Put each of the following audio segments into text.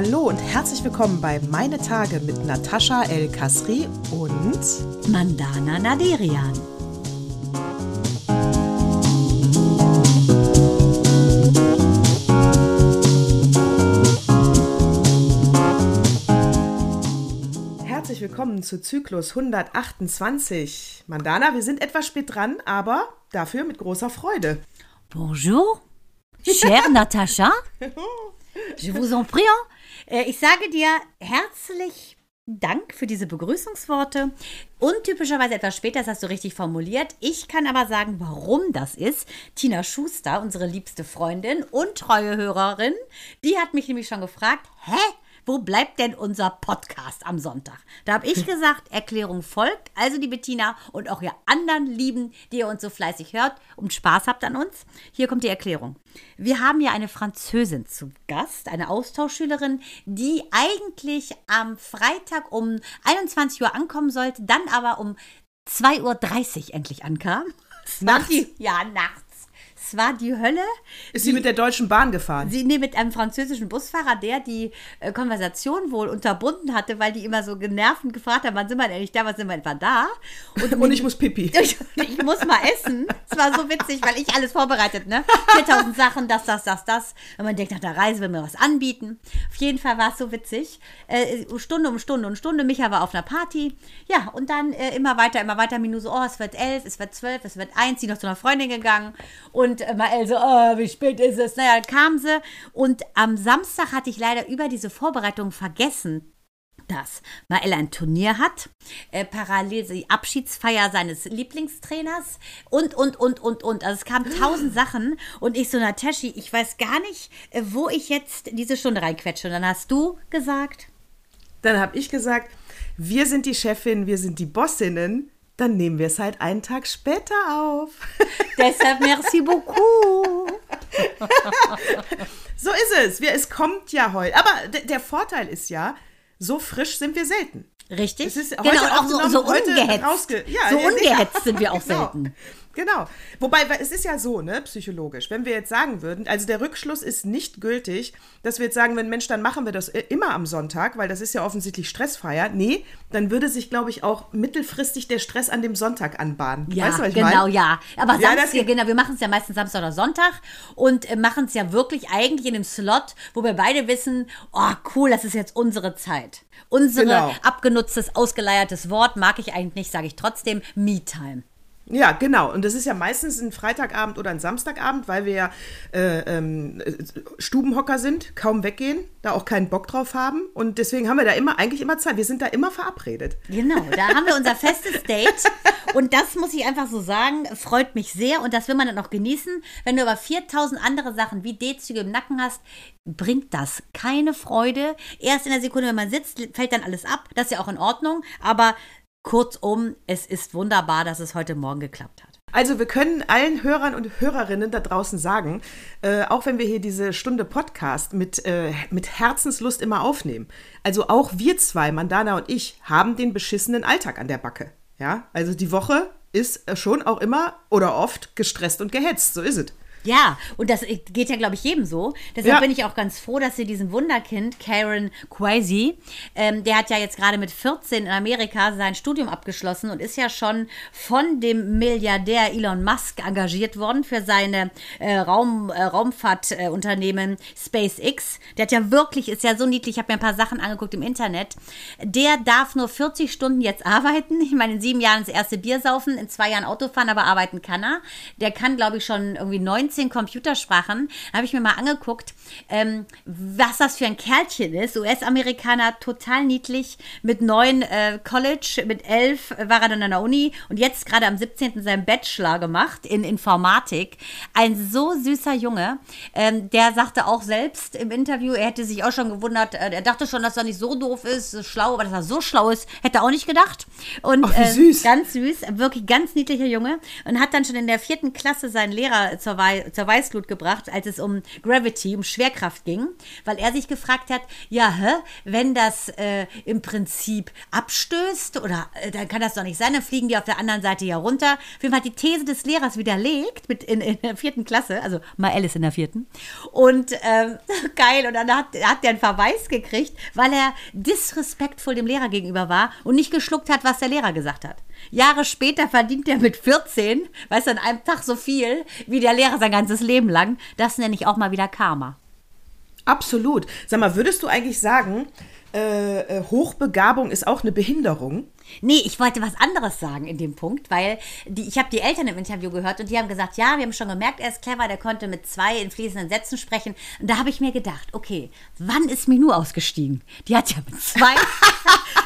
Hallo und herzlich willkommen bei Meine Tage mit Natascha El Kasri und Mandana Naderian. Herzlich willkommen zu Zyklus 128. Mandana, wir sind etwas spät dran, aber dafür mit großer Freude. Bonjour, chère Natascha. Je vous en prie. Ich sage dir herzlich Dank für diese Begrüßungsworte. Untypischerweise etwas später, das hast du richtig formuliert. Ich kann aber sagen, warum das ist. Tina Schuster, unsere liebste Freundin und treue Hörerin, die hat mich nämlich schon gefragt, hä? Wo bleibt denn unser Podcast am Sonntag? Da habe ich gesagt, Erklärung folgt. Also, liebe Tina und auch ihr anderen Lieben, die ihr uns so fleißig hört und Spaß habt an uns, hier kommt die Erklärung. Wir haben ja eine Französin zu Gast, eine Austauschschülerin, die eigentlich am Freitag um 21 Uhr ankommen sollte, dann aber um 2.30 Uhr endlich ankam. Nachts? Die, ja, nachts. Es war die Hölle. Ist sie mit der Deutschen Bahn gefahren? Sie, nee, mit einem französischen Busfahrer, der die äh, Konversation wohl unterbunden hatte, weil die immer so genervt und gefragt haben, wann sind wir denn endlich da, wann sind wir etwa da? Und ich muss pipi. Ich, ich muss mal essen. Es war so witzig, weil ich alles vorbereitet, ne? 4000 Sachen, das, das, das, das. Und man denkt, nach der Reise will mir was anbieten. Auf jeden Fall war es so witzig. Äh, Stunde um Stunde um Stunde. Micha war auf einer Party. Ja, und dann äh, immer weiter, immer weiter. Minu so, oh, es wird elf, es wird zwölf, es wird eins. Die noch zu einer Freundin gegangen. Und äh, Mael so, oh, wie spät ist es? Naja, dann kam sie. Und am Samstag hatte ich leider über diese Vorbereitung vergessen, dass Mael ein Turnier hat, äh, parallel die Abschiedsfeier seines Lieblingstrainers und, und, und, und, und. Also es kamen tausend Sachen und ich so, Nataschi, ich weiß gar nicht, äh, wo ich jetzt diese Stunde reinquetsche. Und dann hast du gesagt, Dann habe ich gesagt, wir sind die Chefin, wir sind die Bossinnen. Dann nehmen wir es halt einen Tag später auf. deshalb merci beaucoup. So ist es. Wir, es kommt ja heute. Aber der Vorteil ist ja, so frisch sind wir selten. Richtig? Genau, auch so, so ungehetzt. ja, so ungehetzt sind wir auch genau. selten. Genau. Wobei, es ist ja so, ne, psychologisch. Wenn wir jetzt sagen würden, also der Rückschluss ist nicht gültig, dass wir jetzt sagen, wenn Mensch, dann machen wir das äh, immer am Sonntag, weil das ist ja offensichtlich stressfreier. Nee, dann würde sich, glaube ich, auch mittelfristig der Stress an dem Sonntag anbahnen. Ja, weißt du, was ich genau, meine? ja. Aber Ja, Samstag, ja, genau, wir machen es ja meistens Samstag oder Sonntag und äh, machen es ja wirklich eigentlich in dem Slot, wo wir beide wissen, oh cool, das ist jetzt unsere Zeit. Unsere Genau. abgenutztes, ausgeleiertes Wort mag ich eigentlich nicht, sage ich trotzdem, Me-Time. Ja, genau. Und das ist ja meistens ein Freitagabend oder ein Samstagabend, weil wir ja äh, ähm, äh, Stubenhocker sind, kaum weggehen, da auch keinen Bock drauf haben. Und deswegen haben wir da immer, eigentlich immer Zeit. Wir sind da immer verabredet. Genau, da haben wir unser festes Date. Und das muss ich einfach so sagen, freut mich sehr. Und das will man dann auch genießen. Wenn du aber 4000 andere Sachen wie D-Züge im Nacken hast, bringt das keine Freude. Erst in der Sekunde, wenn man sitzt, fällt dann alles ab. Das ist ja auch in Ordnung. Aber kurzum, es ist wunderbar, dass es heute Morgen geklappt hat. Also wir können allen Hörern und Hörerinnen da draußen sagen, äh, auch wenn wir hier diese Stunde Podcast mit, äh, mit Herzenslust immer aufnehmen, also auch wir zwei, Mandana und ich, haben den beschissenen Alltag an der Backe. Ja, also die Woche ist schon auch immer oder oft gestresst und gehetzt, so ist es. Ja, und das geht ja, glaube ich, jedem so. Deshalb Ja. bin ich auch ganz froh, dass sie diesen Wunderkind, Karen Kwasi, ähm, der hat ja jetzt gerade mit 14 in Amerika sein Studium abgeschlossen und ist ja schon von dem Milliardär Elon Musk engagiert worden für seine äh, Raum, äh, Raumfahrtunternehmen SpaceX. Der hat ja wirklich, ist ja so niedlich, ich habe mir ein paar Sachen angeguckt im Internet. Der darf nur 40 Stunden jetzt arbeiten. Ich meine, in sieben Jahren das erste Bier saufen, in zwei Jahren Auto fahren, aber arbeiten kann er. Der kann, glaube ich, schon irgendwie 19 Computersprachen. Habe ich mir mal angeguckt, ähm, was das für ein Kerlchen ist. US-Amerikaner, total niedlich, mit neun äh, College, mit elf war er dann an der Uni und jetzt gerade am 17. seinen Bachelor gemacht in Informatik. Ein so süßer Junge. Ähm, der sagte auch selbst im Interview, er hätte sich auch schon gewundert, äh, er dachte schon, dass er nicht so doof ist, so schlau, aber dass er so schlau ist, hätte er auch nicht gedacht. Und Ach, wie äh, süß. ganz süß, wirklich ganz niedlicher Junge und hat dann schon in der vierten Klasse seinen Lehrer zur Wahl zur Weißglut gebracht, als es um Gravity, um Schwerkraft ging, weil er sich gefragt hat, ja, hä, wenn das äh, im Prinzip abstößt oder äh, dann kann das doch nicht sein, dann fliegen die auf der anderen Seite ja runter. Auf jeden Fall hat die These des Lehrers widerlegt mit in, in der vierten Klasse, also mal Alice in der vierten. Und ähm, geil, und dann hat, hat der einen Verweis gekriegt, weil er disrespektvoll dem Lehrer gegenüber war und nicht geschluckt hat, was der Lehrer gesagt hat. Jahre später verdient er mit 14, weißt du, an einem Tag so viel wie der Lehrer sein ganzes Leben lang. Das nenne ich auch mal wieder Karma. Absolut. Sag mal, würdest du eigentlich sagen, äh, äh, Hochbegabung ist auch eine Behinderung? Nee, ich wollte was anderes sagen in dem Punkt, weil die, ich habe die Eltern im Interview gehört und die haben gesagt, ja, wir haben schon gemerkt, er ist clever, der konnte mit zwei in fließenden Sätzen sprechen. Und da habe ich mir gedacht, okay, wann ist Minou ausgestiegen? Die hat ja mit zwei,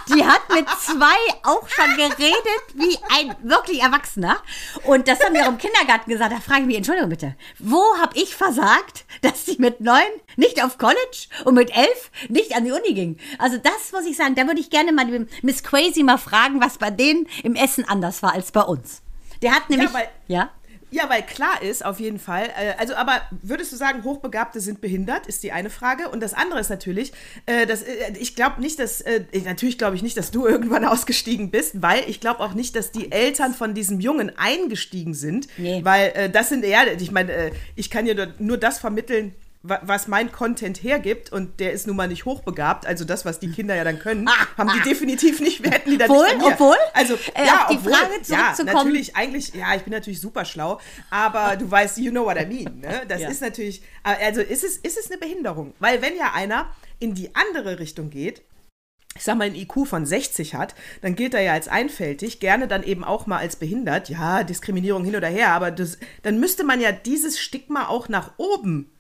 die hat mit zwei auch schon geredet wie ein wirklich Erwachsener. Und das haben wir auch im Kindergarten gesagt. Da frage ich mich, Entschuldigung bitte, wo habe ich versagt, dass sie mit neun nicht auf College und mit elf nicht an die Uni ging? Also das muss ich sagen, da würde ich gerne mal Miss Crazy mal fragen, was bei denen im Essen anders war als bei uns. Der hat nämlich, ja, weil, ja? Ja, weil klar ist, auf jeden Fall. Äh, also, aber würdest du sagen, Hochbegabte sind behindert, ist die eine Frage. Und das andere ist natürlich, äh, dass, äh, ich glaube nicht, dass, natürlich glaube ich nicht, dass du irgendwann ausgestiegen bist, weil ich glaube auch nicht, dass die Eltern von diesem Jungen eingestiegen sind. Nee. Weil das sind, ja, ich meine, ich kann dir nur das vermitteln, was mein Content hergibt und der ist nun mal nicht hochbegabt, also das, was die Kinder ja dann können, ah, haben die ah. definitiv nicht, hätten die dann obwohl, nicht Obwohl? Also, äh, ja, auf die obwohl, Frage zurückzukommen. Ja, natürlich, eigentlich, ja, ich bin natürlich super schlau, aber du weißt, you know what I mean, ne? Das ja. ist natürlich, also ist es, ist es eine Behinderung, weil wenn ja einer in die andere Richtung geht, ich sag mal, ein IQ von 60 hat, dann gilt er ja als einfältig, gerne dann eben auch mal als behindert. Ja, Diskriminierung hin oder her, aber das, dann müsste man ja dieses Stigma auch nach oben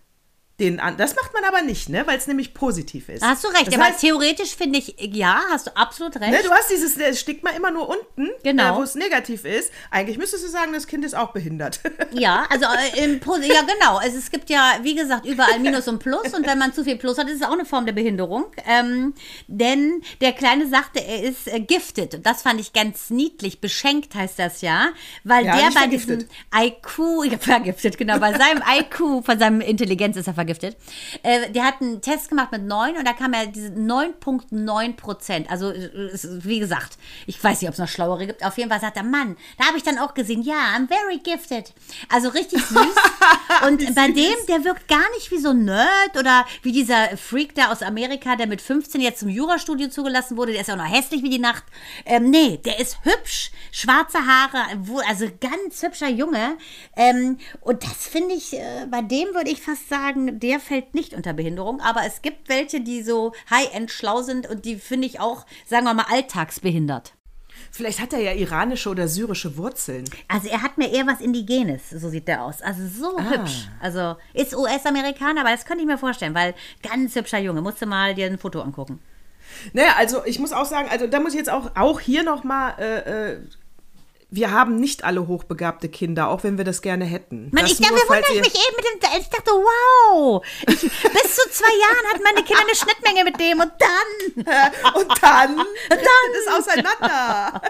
den an. Das macht man aber nicht, ne? weil es nämlich positiv ist. Da hast du recht, das aber heißt, theoretisch finde ich, ja, hast du absolut recht. Ne, du hast dieses Stigma immer nur unten, genau. äh, wo es negativ ist. Eigentlich müsstest du sagen, das Kind ist auch behindert. Ja, also äh, im, ja genau. Also es gibt ja, wie gesagt, überall Minus und Plus und wenn man zu viel Plus hat, ist es auch eine Form der Behinderung. Ähm, denn der Kleine sagte, er ist äh, gifted und das fand ich ganz niedlich. Beschenkt heißt das ja, weil ja, der bei vergiftet. diesem IQ, ja, vergiftet, genau, bei seinem IQ, von seinem Intelligenz ist er vergiftet vergiftet. Äh, der hat einen Test gemacht mit 9 und da kam er diese 9,9 Prozent. Also, wie gesagt, ich weiß nicht, ob es noch schlauere gibt. Auf jeden Fall sagt er, Mann, da habe ich dann auch gesehen, ja, I'm very gifted. Also richtig süß. und bei dem, der wirkt gar nicht wie so ein Nerd oder wie dieser Freak da aus Amerika, der mit 15 jetzt zum Jurastudio zugelassen wurde. Der ist ja auch noch hässlich wie die Nacht. Ähm, nee, der ist hübsch, schwarze Haare, also ganz hübscher Junge. Ähm, und das finde ich, äh, bei dem würde ich fast sagen, der fällt nicht unter Behinderung, aber es gibt welche, die so high-end schlau sind und die finde ich auch, sagen wir mal, alltagsbehindert. Vielleicht hat er ja iranische oder syrische Wurzeln. Also er hat mir eher was Indigenes, so sieht der aus. Also so ah. hübsch. Also ist US-Amerikaner, aber das könnte ich mir vorstellen, weil ganz hübscher Junge. Musst du mal dir ein Foto angucken. Naja, also ich muss auch sagen, also da muss ich jetzt auch, auch hier nochmal äh, äh wir haben nicht alle hochbegabte Kinder, auch wenn wir das gerne hätten. Man, ich dachte, wundere ich mich eben mit dem, ich dachte, wow, ich, bis zu zwei Jahren hatten meine Kinder eine Schnittmenge mit dem und dann. und dann, dann ist auseinander.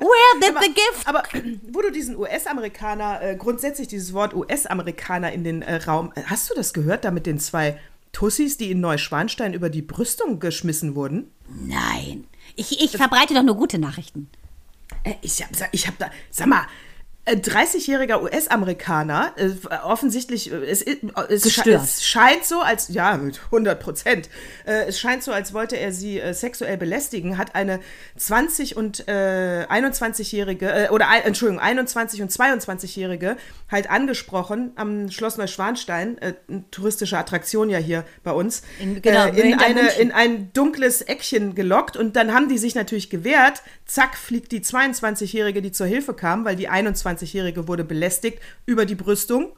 Where did the gift? Aber wo du diesen US-Amerikaner, äh, grundsätzlich dieses Wort US-Amerikaner in den äh, Raum, äh, hast du das gehört, da mit den zwei Tussis, die in Neuschwanstein über die Brüstung geschmissen wurden? Nein. Ich, ich verbreite doch nur gute Nachrichten. Äh, ich habe ich hab da, sag mal, 30-jähriger US-Amerikaner, äh, offensichtlich, äh, es, es, es, scheint so, als, ja, mit 100 Prozent, äh, es scheint so, als wollte er sie äh, sexuell belästigen, hat eine 20- und 21-jährige, äh, oder, Entschuldigung, 21- und 22-jährige halt angesprochen am Schloss Neuschwanstein, eine touristische Attraktion ja hier bei uns, in, genau, in, eine, in ein dunkles Eckchen gelockt und dann haben die sich natürlich gewehrt, zack, fliegt die 22-jährige, die zur Hilfe kam, weil die 21 22-Jährige wurde belästigt über die Brüstung.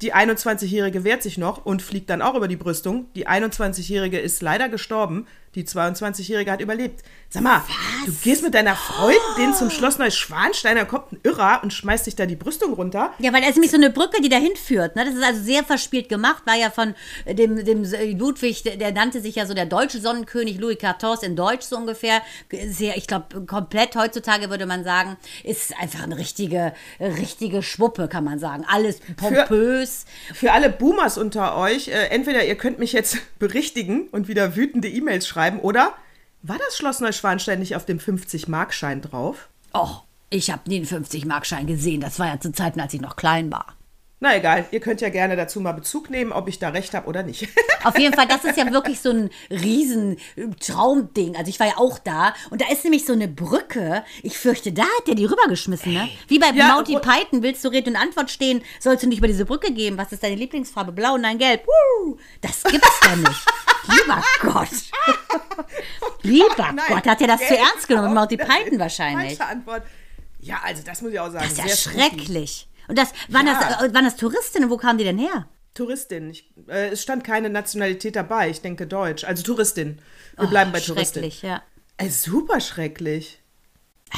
Die 21-Jährige wehrt sich noch und fliegt dann auch über die Brüstung. Die 21-Jährige ist leider gestorben. Die 22-Jährige hat überlebt. Sag mal, du gehst mit deiner Freundin zum Schloss Neuschwanstein, da kommt ein Irrer und schmeißt dich da die Brüstung runter. Ja, weil es ist nämlich so eine Brücke, die dahin führt. Ne? Das ist also sehr verspielt gemacht. War ja von dem, dem Ludwig, der, nannte sich ja so der deutsche Sonnenkönig, Louis XIV in Deutsch so ungefähr. Sehr, ich glaube, komplett heutzutage würde man sagen, ist einfach eine richtige, richtige Schwuppe, kann man sagen. Alles pompös. Für alle Boomers unter euch, äh, entweder ihr könnt mich jetzt berichtigen und wieder wütende E-Mails schreiben, oder war das Schloss Neuschwanstein nicht auf dem 50-Markschein drauf? Och, ich habe nie einen 50-Markschein gesehen. Das war ja zu Zeiten, als ich noch klein war. Na egal, ihr könnt ja gerne dazu mal Bezug nehmen, ob ich da recht habe oder nicht. Auf jeden Fall, das ist ja wirklich so ein riesen Traumding. Also ich war ja auch da und da ist nämlich so eine Brücke. Ich fürchte, da hat der die rübergeschmissen, ne? Wie bei Ja, Monty und- Python, willst du Rede und Antwort stehen, sollst du nicht über diese Brücke gehen. Was ist deine Lieblingsfarbe? Blau, nein, gelb. Woo! Das gibt's doch nicht. Lieber Gott. Lieber Nein, Gott, hat er das zu ernst genommen? Monty Python wahrscheinlich. Antwort. Ja, also das muss ich auch sagen. Das ist ja sehr spooky. Und das, waren, Ja. das, äh, waren das Touristinnen? Wo kamen die denn her? Touristin. Ich, äh, es stand keine Nationalität dabei. Ich denke Deutsch. Also Touristin. Wir bleiben bei Touristin. Oh, Schrecklich, ja. Äh, super schrecklich.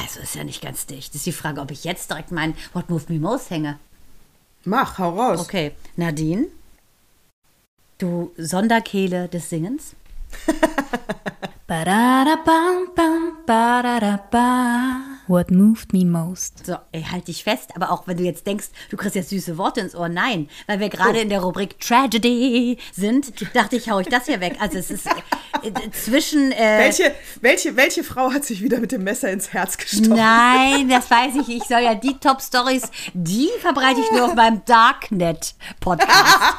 Also ist ja nicht ganz dicht. Das ist die Frage, ob ich jetzt direkt meinen What Moved Me Most hänge. Mach, hau raus. Okay, Nadine, du Sonderkehle des Singens. Ba-da-da-bam-bam, ba-da-da-ba. What moved me most? So, ey, halt dich fest, aber auch wenn du jetzt denkst, du kriegst jetzt süße Worte ins Ohr, nein, weil wir gerade Oh. in der Rubrik Tragedy sind, dachte ich, hau ich das hier weg. Also es ist äh, zwischen äh, Welche, welche, welche Frau hat sich wieder mit dem Messer ins Herz gestochen? Nein, das weiß ich. Ich soll ja die Top-Stories, die verbreite ich nur auf meinem Darknet-Podcast.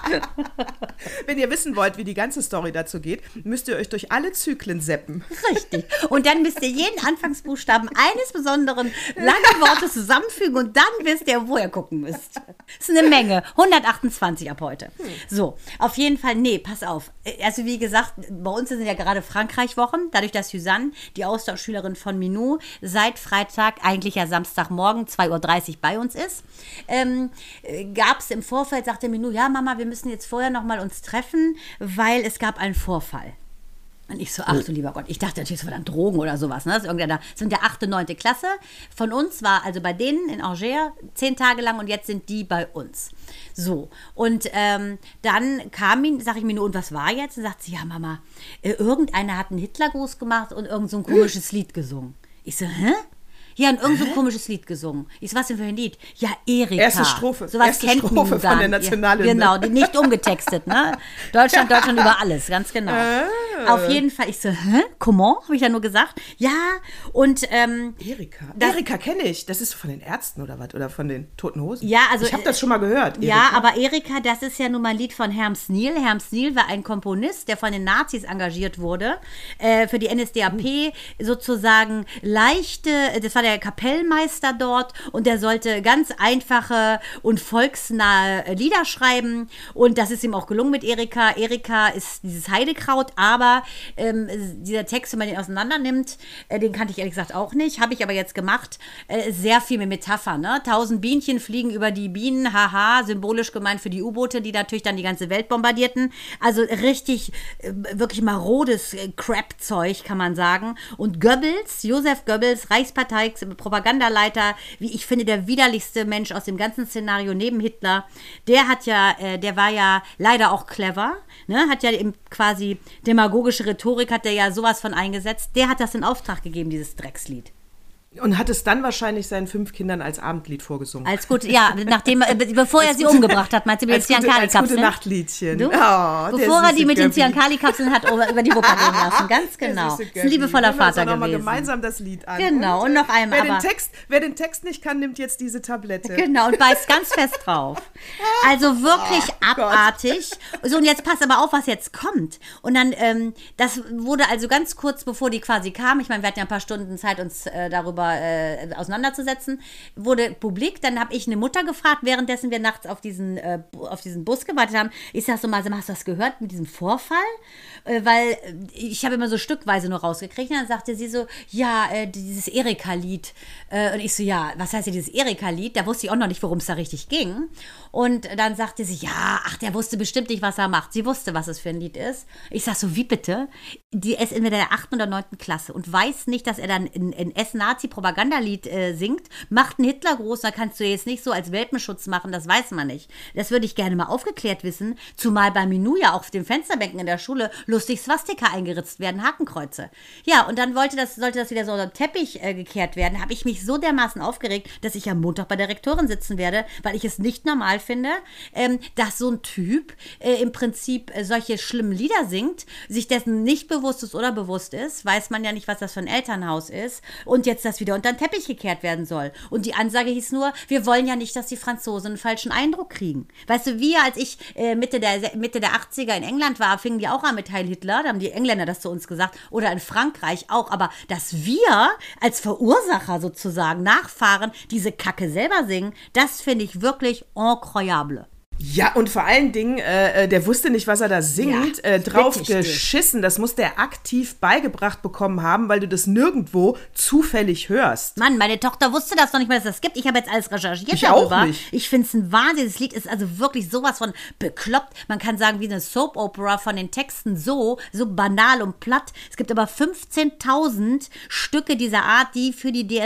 Wenn ihr wissen wollt, wie die ganze Story dazu geht, müsst ihr euch durch alle Zyklen seppen. Richtig. Und dann müsst ihr jeden Anfangsbuchstaben eines besonderen langen Wortes zusammenfügen und dann wisst ihr, wo ihr gucken müsst. Das ist eine Menge. 128 ab heute. So, auf jeden Fall, nee, pass auf. Also wie gesagt, bei uns sind ja gerade Frankreich-Wochen, dadurch, dass Suzanne, die Austauschschülerin von Minou, seit Freitag, eigentlich ja Samstagmorgen, 2.30 Uhr bei uns ist, ähm, gab es im Vorfeld, sagte Minou, ja Mama, wir müssen jetzt vorher nochmal uns treffen, weil es gab einen Vorfall. Und ich so, ach du lieber Gott, ich dachte natürlich, es war dann Drogen oder sowas. Ne? Das ist irgendeiner, das sind der achte, neunte Klasse. Von uns war also bei denen in Angers zehn Tage lang und jetzt sind die bei uns. So, und ähm, dann kam ihn, sag ich mir nur, und was war jetzt? Und sagt sie, ja Mama, äh, irgendeiner hat einen Hitlergruß gemacht und irgend so ein komisches Lied gesungen. Ich so, hä? Ja, und irgend so ein komisches Lied gesungen. Ich so, was denn für ein Lied? Ja, Erika. Erste Strophe. Sowas Erste kennt Strophe Minu von der. Ja, genau, die nicht umgetextet, ne? Deutschland, Deutschland über alles, ganz genau. Ah. Auf jeden Fall, ich so, hä? Comment? Habe ich ja nur gesagt. Ja, und ähm, Erika. Das- Erika kenne ich. Das ist von den Ärzten oder was? Oder von den Toten Hosen? Ja, also, Ich habe das schon mal gehört. Ja, Erika. aber Erika, das ist ja nun mal ein Lied von Herms Neal. Herms Neal war ein Komponist, der von den Nazis engagiert wurde, äh, für die NSDAP sozusagen leichte, das war der Kapellmeister dort und der sollte ganz einfache und volksnahe Lieder schreiben und das ist ihm auch gelungen mit Erika. Erika ist dieses Heidekraut, aber ähm, dieser Text, wenn man den auseinander nimmt, äh, den kannte ich ehrlich gesagt auch nicht, habe ich aber jetzt gemacht, äh, sehr viel mit Metaphern. Ne? Tausend Bienchen fliegen über die Bienen, haha, symbolisch gemeint für die U-Boote, die natürlich dann die ganze Welt bombardierten. Also richtig, äh, wirklich marodes äh, Crap-Zeug, kann man sagen. Und Goebbels, Josef Goebbels, Reichspartei, Propagandaleiter, wie ich finde, der widerlichste Mensch aus dem ganzen Szenario neben Hitler, der hat ja, äh, der war ja leider auch clever, ne? hat ja eben quasi demagogische Rhetorik, hat der ja sowas von eingesetzt. Der hat das in Auftrag gegeben, dieses Dreckslied. Und hat es dann wahrscheinlich seinen fünf Kindern als Abendlied vorgesungen. Als gut, ja, nachdem, äh, bevor er sie umgebracht hat, meinst du mit den gute, als gute Ziankali-Kapseln? Nachtliedchen. Du? Oh, Bevor er die mit den Göbbi. Ziankali-Kapseln hat über über die Wupper gehen lassen. Ganz genau. süße Ist ein liebevoller wir Vater gewesen. gemeinsam das Lied an. Genau, und äh, noch einmal, Wer den, aber- Text, wer den Text nicht kann, nimmt jetzt diese Tablette. Genau, und beißt ganz fest drauf. Also wirklich Oh abartig. So, und jetzt pass aber auf, was jetzt kommt. Und dann, ähm, das wurde also ganz kurz bevor die quasi kam, ich meine, wir hatten ja ein paar Stunden Zeit, uns äh, darüber darüber äh, auseinanderzusetzen. Wurde publik, dann habe ich eine Mutter gefragt, währenddessen wir nachts auf diesen, äh, auf diesen Bus gewartet haben. Ich sag so mal, hast du das gehört mit diesem Vorfall? Äh, weil äh, ich habe immer so stückweise nur rausgekriegt. Und dann sagte sie so, ja, äh, dieses Erika-Lied. Und ich so, ja, was heißt denn dieses Erika-Lied? Da wusste ich auch noch nicht, worum es da richtig ging. Und dann sagte sie, ja, ach, der wusste bestimmt nicht, was er macht. Sie wusste, was es für ein Lied ist. Ich sag so, wie bitte? Die ist in der 8. oder 9. Klasse und weiß nicht, dass er dann ein, ein S-Nazi-Propagandalied äh, singt, macht einen Hitler groß, da kannst du jetzt nicht so als Welpenschutz machen, das weiß man nicht. Das würde ich gerne mal aufgeklärt wissen, zumal bei Minu ja auf den Fensterbänken in der Schule lustig Swastika eingeritzt werden, Hakenkreuze. Ja, und dann wollte das, sollte das wieder so unter Teppich äh, gekehrt werden, habe ich mich so dermaßen aufgeregt, dass ich am Montag bei der Rektorin sitzen werde, weil ich es nicht normal finde, ähm, dass so ein Typ äh, im Prinzip äh, solche schlimmen Lieder singt, sich dessen nicht bewusst ist oder bewusst ist, weiß man ja nicht, was das für ein Elternhaus ist und jetzt das wieder unter den Teppich gekehrt werden soll. Und die Ansage hieß nur, wir wollen ja nicht, dass die Franzosen einen falschen Eindruck kriegen. Weißt du, wir, als ich äh, Mitte, der, Mitte der 80er in England war, fingen die auch an mit Heil Hitler, da haben die Engländer das zu uns gesagt, oder in Frankreich auch, aber dass wir als Verursacher sozusagen, Nachfahren, diese Kacke selber singen, das finde ich wirklich incroyable. Ja, und vor allen Dingen, äh, äh, der wusste nicht, was er da singt, Ja, äh, drauf richtig. geschissen. Das muss der aktiv beigebracht bekommen haben, weil du das nirgendwo zufällig hörst. Mann, meine Tochter wusste das noch nicht mal, dass es das gibt. Ich habe jetzt alles recherchiert Ich auch darüber. nicht. Ich finde es ein Wahnsinn. Das Lied ist also wirklich sowas von bekloppt. Man kann sagen, wie eine Soap Opera von den Texten so, so banal und platt. Es gibt aber 15.000 Stücke dieser Art, die für die D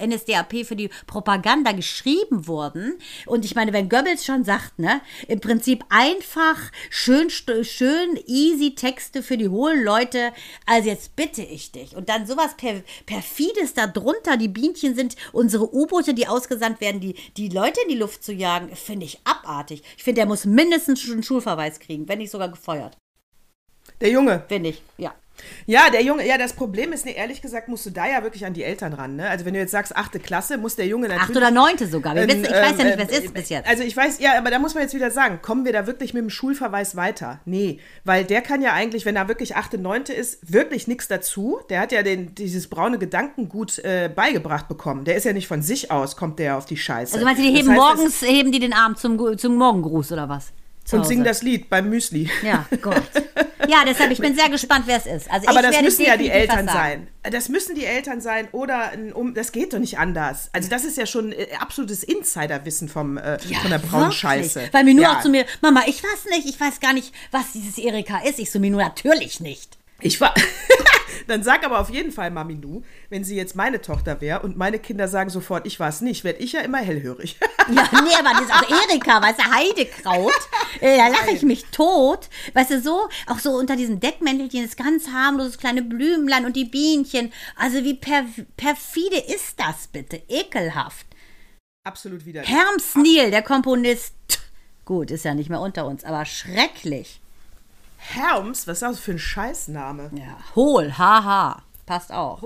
NSDAP, für die Propaganda geschrieben wurden. Und ich meine, wenn Goebbels schon sagt, ne, im Prinzip einfach schön, schön easy Texte für die hohlen Leute. Also jetzt bitte ich dich. Und dann sowas per, perfides da drunter. Die Bienchen sind unsere U-Boote, die ausgesandt werden, die, die Leute in die Luft zu jagen, finde ich abartig. Ich finde, der muss mindestens einen Schulverweis kriegen, wenn nicht sogar gefeuert. Der Junge. Finde ich, ja. Ja, der Junge, ja, das Problem ist, ne, ehrlich gesagt, musst du da ja wirklich an die Eltern ran. Ne? Also wenn du jetzt sagst, achte Klasse, muss der Junge natürlich. Acht oder neunte sogar. Wir Ähm, wissen, ich weiß ja nicht, ähm, wer es ist bis jetzt. Also ich weiß, ja, aber da muss man jetzt wieder sagen, kommen wir da wirklich mit dem Schulverweis weiter? Nee, weil der kann ja eigentlich, wenn er wirklich 8., 9. ist, wirklich nichts dazu. Der hat ja den, dieses braune Gedankengut äh, beigebracht bekommen. Der ist ja nicht von sich aus, kommt der auf die Scheiße. Also meinst du, die Das heben heißt, das- morgens, heben die den Arm zum, zum Morgengruß oder was? Zu und Hause. singen das Lied beim Müsli. Ja, Gott. Ja, deshalb, ich bin sehr gespannt, wer es ist. Also Aber ich das müssen ja die Eltern sein. Das müssen die Eltern sein oder ein um. Das geht doch nicht anders. Also das ist ja schon äh, absolutes Insiderwissen vom äh, von der braunen. Scheiße. Weil Minu ja. auch zu mir, Mama, ich weiß nicht, ich weiß gar nicht, was dieses Erika ist. Ich so, Minu, natürlich nicht. Ich war. Dann sag aber auf jeden Fall Maminou, wenn sie jetzt meine Tochter wäre und meine Kinder sagen sofort, ich war es nicht, werde ich ja immer hellhörig. Ja, nee, aber das ist auch Erika, weißt du, Heidekraut. Äh, da lache ich mich tot. Weißt du, so, auch so unter diesem Deckmäntelchen, das ganz harmloses kleine Blümlein und die Bienchen. Also wie per, perfide ist das bitte? Ekelhaft. Absolut widerlich. Herms Neal, der Komponist. Gut, ist ja nicht mehr unter uns, aber schrecklich. Herms, was ist das für ein Scheißname? Ja, hohl, haha. Passt auch.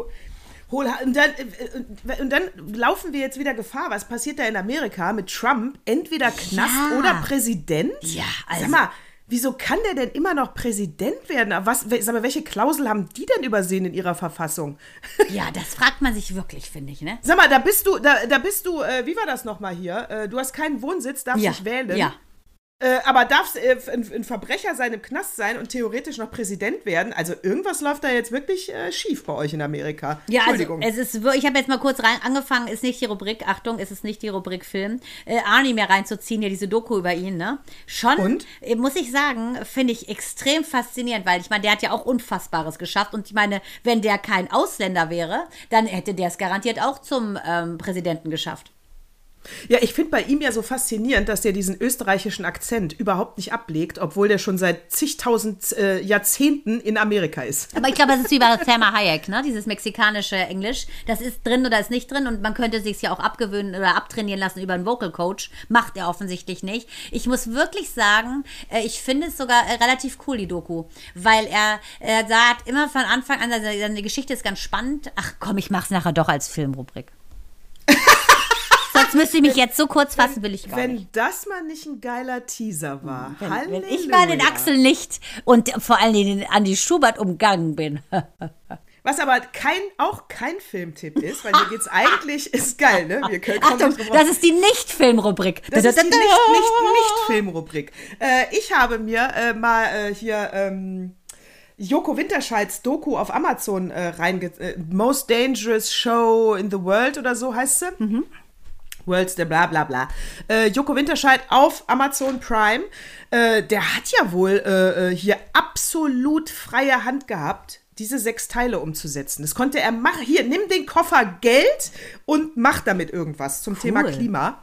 Hol, und, dann, äh, und dann laufen wir jetzt wieder Gefahr. Was passiert da in Amerika mit Trump? Entweder Knast Ja. oder Präsident? Ja, also- Sag mal, wieso kann der denn immer noch Präsident werden? Was, sag mal, welche Klausel haben die denn übersehen in ihrer Verfassung? Ja, das fragt man sich wirklich, finde ich, ne? Sag mal, da bist du, da, da bist du, äh, wie war das nochmal hier? Äh, du hast keinen Wohnsitz, darfst Ja, nicht wählen. ja. Äh, aber darfst äh, ein, ein Verbrecher sein im Knast sein und theoretisch noch Präsident werden? Also irgendwas läuft da jetzt wirklich äh, schief bei euch in Amerika. Ja, also Entschuldigung. es ist, ich habe jetzt mal kurz rein angefangen, ist nicht die Rubrik, Achtung, es ist nicht die Rubrik Film, äh, Arnie mehr reinzuziehen, ja diese Doku über ihn, ne? Schon, Und? äh, muss ich sagen, finde ich extrem faszinierend, weil ich meine, der hat ja auch Unfassbares geschafft und ich meine, wenn der kein Ausländer wäre, dann hätte der es garantiert auch zum ähm, Präsidenten geschafft. Ja, ich finde bei ihm ja so faszinierend, dass der diesen österreichischen Akzent überhaupt nicht ablegt, obwohl der schon seit zigtausend äh, Jahrzehnten in Amerika ist. Aber ich glaube, das ist wie bei Selma Hayek, ne? Dieses mexikanische Englisch. Das ist drin oder ist nicht drin und man könnte sich ja auch abgewöhnen oder abtrainieren lassen über einen Vocal Coach. Macht er offensichtlich nicht. Ich muss wirklich sagen, äh, ich finde es sogar äh, relativ cool, die Doku. Weil er, er sagt immer von Anfang an, seine, seine Geschichte ist ganz spannend. Ach komm, ich mach's nachher doch als Filmrubrik. Sonst müsste ich mich jetzt so kurz fassen, will ich gar Wenn nicht. das mal nicht ein geiler Teaser war. Wenn, Halleluja. wenn ich mal den Axel nicht und vor allen Dingen an die Schubert umgangen bin. Was aber kein, auch kein Filmtipp ist, weil hier geht's eigentlich, ist geil, ne? Wir können Achtung, das ist die Nicht-Filmrubrik. Das ist die nicht, nicht, nicht Filmrubrik. Äh, ich habe mir äh, mal äh, hier ähm, Joko Winterscheids Doku auf Amazon äh, reinge... Äh, Most Dangerous Show in the World oder so heißt sie. Worlds, der bla bla bla. Äh, Joko Winterscheid auf Amazon Prime. Äh, der hat ja wohl äh, äh, hier absolut freie Hand gehabt, diese sechs Teile umzusetzen. Das konnte er machen. Hier, nimm den Koffer Geld und mach damit irgendwas zum Thema Klima.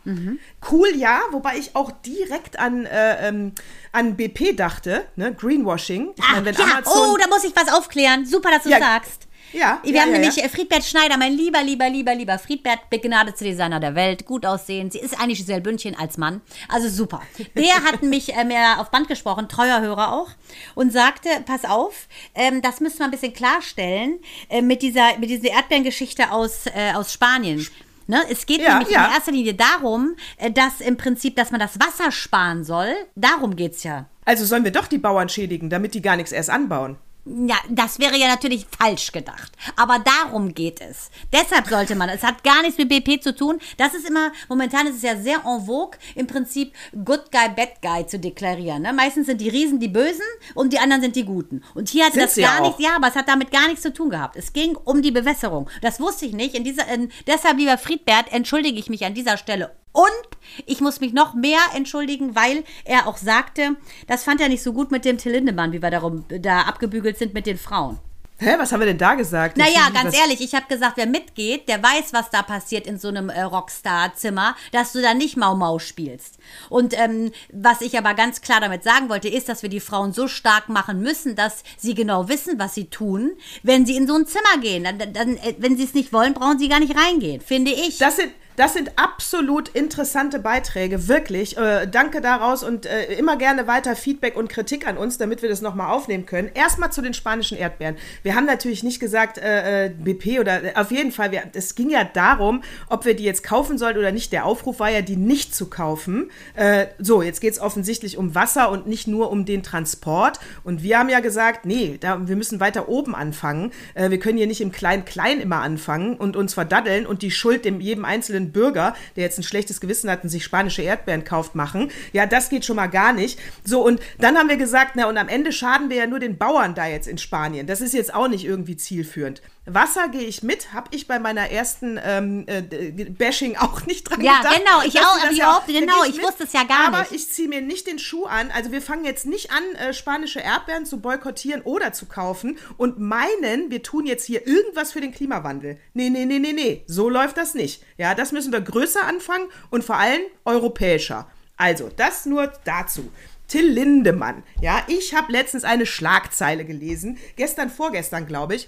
Cool, ja, wobei ich auch direkt an, äh, ähm, an BP dachte, ne? Greenwashing. Ich meine, wenn ja, Amazon- oh, da muss ich was aufklären. Super, dass du Ja, sagst. Ja, Wir ja, haben ja, nämlich ja. äh, Friedbert Schneider, mein lieber, lieber, lieber, lieber Friedbert, begnadete Designer der Welt, gut aussehend. Sie ist eigentlich Giselle Bündchen als Mann. Also super. Der hat mich äh, mehr auf Band gesprochen, treuer Hörer auch, und sagte, pass auf, ähm, das müssen wir ein bisschen klarstellen äh, mit dieser, mit dieser Erdbeerengeschichte aus, äh, aus Spanien. Ne, es geht Ja, nämlich ja. in erster Linie darum, äh, dass im Prinzip, dass man das Wasser sparen soll. Darum geht's ja. Also sollen wir doch die Bauern schädigen, damit die gar nichts erst anbauen. Ja, das wäre ja natürlich falsch gedacht. Aber darum geht es. Deshalb sollte man, es hat gar nichts mit BP zu tun. Das ist immer, momentan ist es ja sehr en vogue, im Prinzip Good Guy, Bad Guy zu deklarieren. Ne? Meistens sind die Riesen die Bösen und die anderen sind die Guten. Und hier hatte Sind das gar auch. nichts, ja, aber es hat damit gar nichts zu tun gehabt. Es ging um die Bewässerung. Das wusste ich nicht. In dieser, in, deshalb, lieber Friedbert, entschuldige ich mich an dieser Stelle. Und ich muss mich noch mehr entschuldigen, weil er auch sagte, das fand er nicht so gut mit dem Till Lindemann, wie wir darum, da abgebügelt sind mit den Frauen. Hä, was haben wir denn da gesagt? Naja, ganz ehrlich, ich habe gesagt, wer mitgeht, der weiß, was da passiert in so einem äh, Rockstar-Zimmer, dass du da nicht Mau Mau spielst. Und ähm, was ich aber ganz klar damit sagen wollte, ist, dass wir die Frauen so stark machen müssen, dass sie genau wissen, was sie tun, wenn sie in so ein Zimmer gehen. Dann, dann, dann, äh, wenn sie es nicht wollen, brauchen sie gar nicht reingehen, finde ich. Das sind, das sind absolut interessante Beiträge, wirklich. Äh, danke daraus und äh, immer gerne weiter Feedback und Kritik an uns, damit wir das nochmal aufnehmen können. Erstmal zu den spanischen Erdbeeren. Wir haben natürlich nicht gesagt, äh, äh, BP oder äh, auf jeden Fall, wir, es ging ja darum, ob wir die jetzt kaufen sollten oder nicht. Der Aufruf war ja, die nicht zu kaufen. Äh, so, jetzt geht es offensichtlich um Wasser und nicht nur um den Transport. Und wir haben ja gesagt, nee, da, wir müssen weiter oben anfangen. Wir können hier nicht im Klein-Klein immer anfangen und uns verdaddeln und die Schuld dem jedem einzelnen Bürger, der jetzt ein schlechtes Gewissen hat und sich spanische Erdbeeren kauft, machen. Ja, das geht schon mal gar nicht. So, und dann haben wir gesagt, na, und am Ende schaden wir ja nur den Bauern da jetzt in Spanien. Das ist jetzt auch nicht irgendwie zielführend. Wasser gehe ich mit, habe ich bei meiner ersten ähm, äh, Bashing auch nicht dran Ja, gedacht. genau, ich auch, das ich ja auch, genau, ich mit. wusste es ja gar Aber nicht. ich ziehe mir nicht den Schuh an. Also wir fangen jetzt nicht an, äh, spanische Erdbeeren zu boykottieren oder zu kaufen und meinen, wir tun jetzt hier irgendwas für den Klimawandel. Nee, nee, nee, nee, nee. So läuft das nicht. Ja, das müssen wir größer anfangen und vor allem europäischer. Also, das nur dazu. Till Lindemann. Ja, ich habe letztens eine Schlagzeile gelesen. Gestern, vorgestern, glaube ich.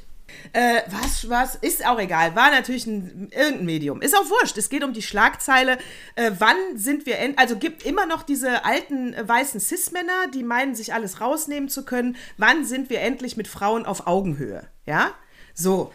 Äh, was, was, ist auch egal. War natürlich ein, irgendein Medium. Ist auch wurscht. Es geht um die Schlagzeile. Äh, wann sind wir, end also gibt immer noch diese alten äh, weißen Cis-Männer, die meinen, sich alles rausnehmen zu können. Wann sind wir endlich mit Frauen auf Augenhöhe? Ja? So.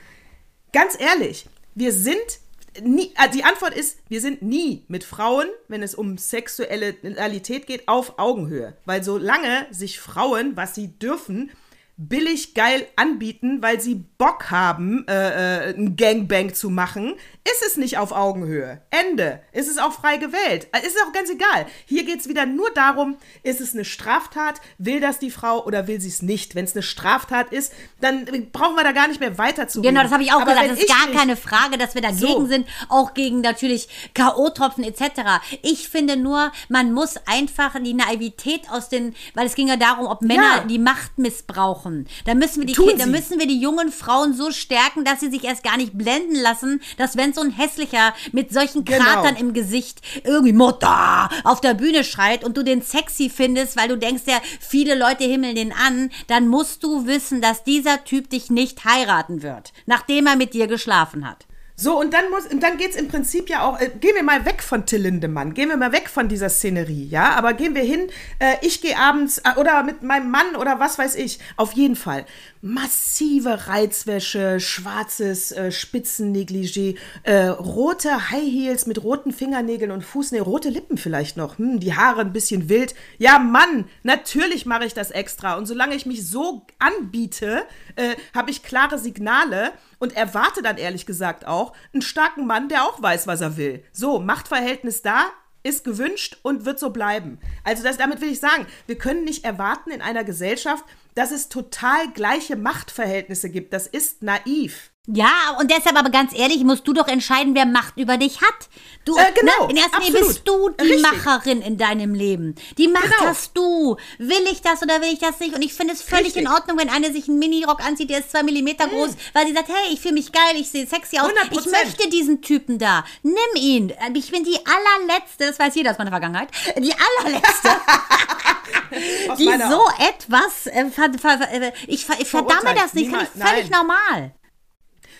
Ganz ehrlich, wir sind nie, äh, die Antwort ist, wir sind nie mit Frauen, wenn es um Sexualität geht, auf Augenhöhe. Weil solange sich Frauen, was sie dürfen, billig geil anbieten, weil sie Bock haben, äh, äh, ein Gangbang zu machen, ist es nicht auf Augenhöhe. Ende. Ist es auch frei gewählt. Äh, Ist auch ganz egal. Hier geht es wieder nur darum, ist es eine Straftat, will das die Frau oder will sie es nicht. Wenn es eine Straftat ist, dann brauchen wir da gar nicht mehr weiter zu Genau, das habe ich auch Aber gesagt. Es ist gar keine Frage, dass wir dagegen So. sind, auch gegen natürlich K.O.-Tropfen etc. Ich finde nur, man muss einfach die Naivität aus den, weil es ging ja darum, ob Männer Ja. die Macht missbrauchen. Da müssen wir die sie. müssen wir die jungen Frauen so stärken, dass sie sich erst gar nicht blenden lassen, dass wenn so ein hässlicher mit solchen Genau. Kratern im Gesicht irgendwie Mutter auf der Bühne schreit und du den sexy findest, weil du denkst ja, viele Leute himmeln den an, dann musst du wissen, dass dieser Typ dich nicht heiraten wird, nachdem er mit dir geschlafen hat. So, und dann muss, und dann geht's im Prinzip ja auch, äh, gehen wir mal weg von Till Lindemann, gehen wir mal weg von dieser Szenerie, ja, aber gehen wir hin, äh, ich gehe abends, äh, oder mit meinem Mann oder was weiß ich, auf jeden Fall. Massive Reizwäsche, schwarzes äh, Spitzennegligé, äh, rote High Heels mit roten Fingernägeln und Fußnägeln, rote Lippen vielleicht noch, hm, die Haare ein bisschen wild. Ja, Mann, natürlich mache ich das extra. Und solange ich mich so anbiete, äh, habe ich klare Signale und erwarte dann ehrlich gesagt auch einen starken Mann, der auch weiß, was er will. So, Machtverhältnis da, ist gewünscht und wird so bleiben. Also das, damit will ich sagen, wir können nicht erwarten in einer Gesellschaft, dass es total gleiche Machtverhältnisse gibt. Das ist naiv. Ja, und deshalb aber ganz ehrlich, musst du doch entscheiden, wer Macht über dich hat. Du, Äh, genau, ne, in erster Linie bist du die Richtig. Macherin in deinem Leben. Die Macht Genau. hast du. Will ich das oder will ich das nicht? Und ich finde es völlig Richtig. In Ordnung, wenn eine sich einen Minirock anzieht, der ist zwei Millimeter groß, weil sie sagt, hey, ich fühle mich geil, ich sehe sexy aus. 100%. Ich möchte diesen Typen da. Nimm ihn. Ich bin die allerletzte, das weiß jeder aus meiner Vergangenheit, die allerletzte, die so auch. etwas, äh, ver, ver, äh, ich, ver, ich verdamme Verurteilt. das nicht, finde ich völlig Nein. normal.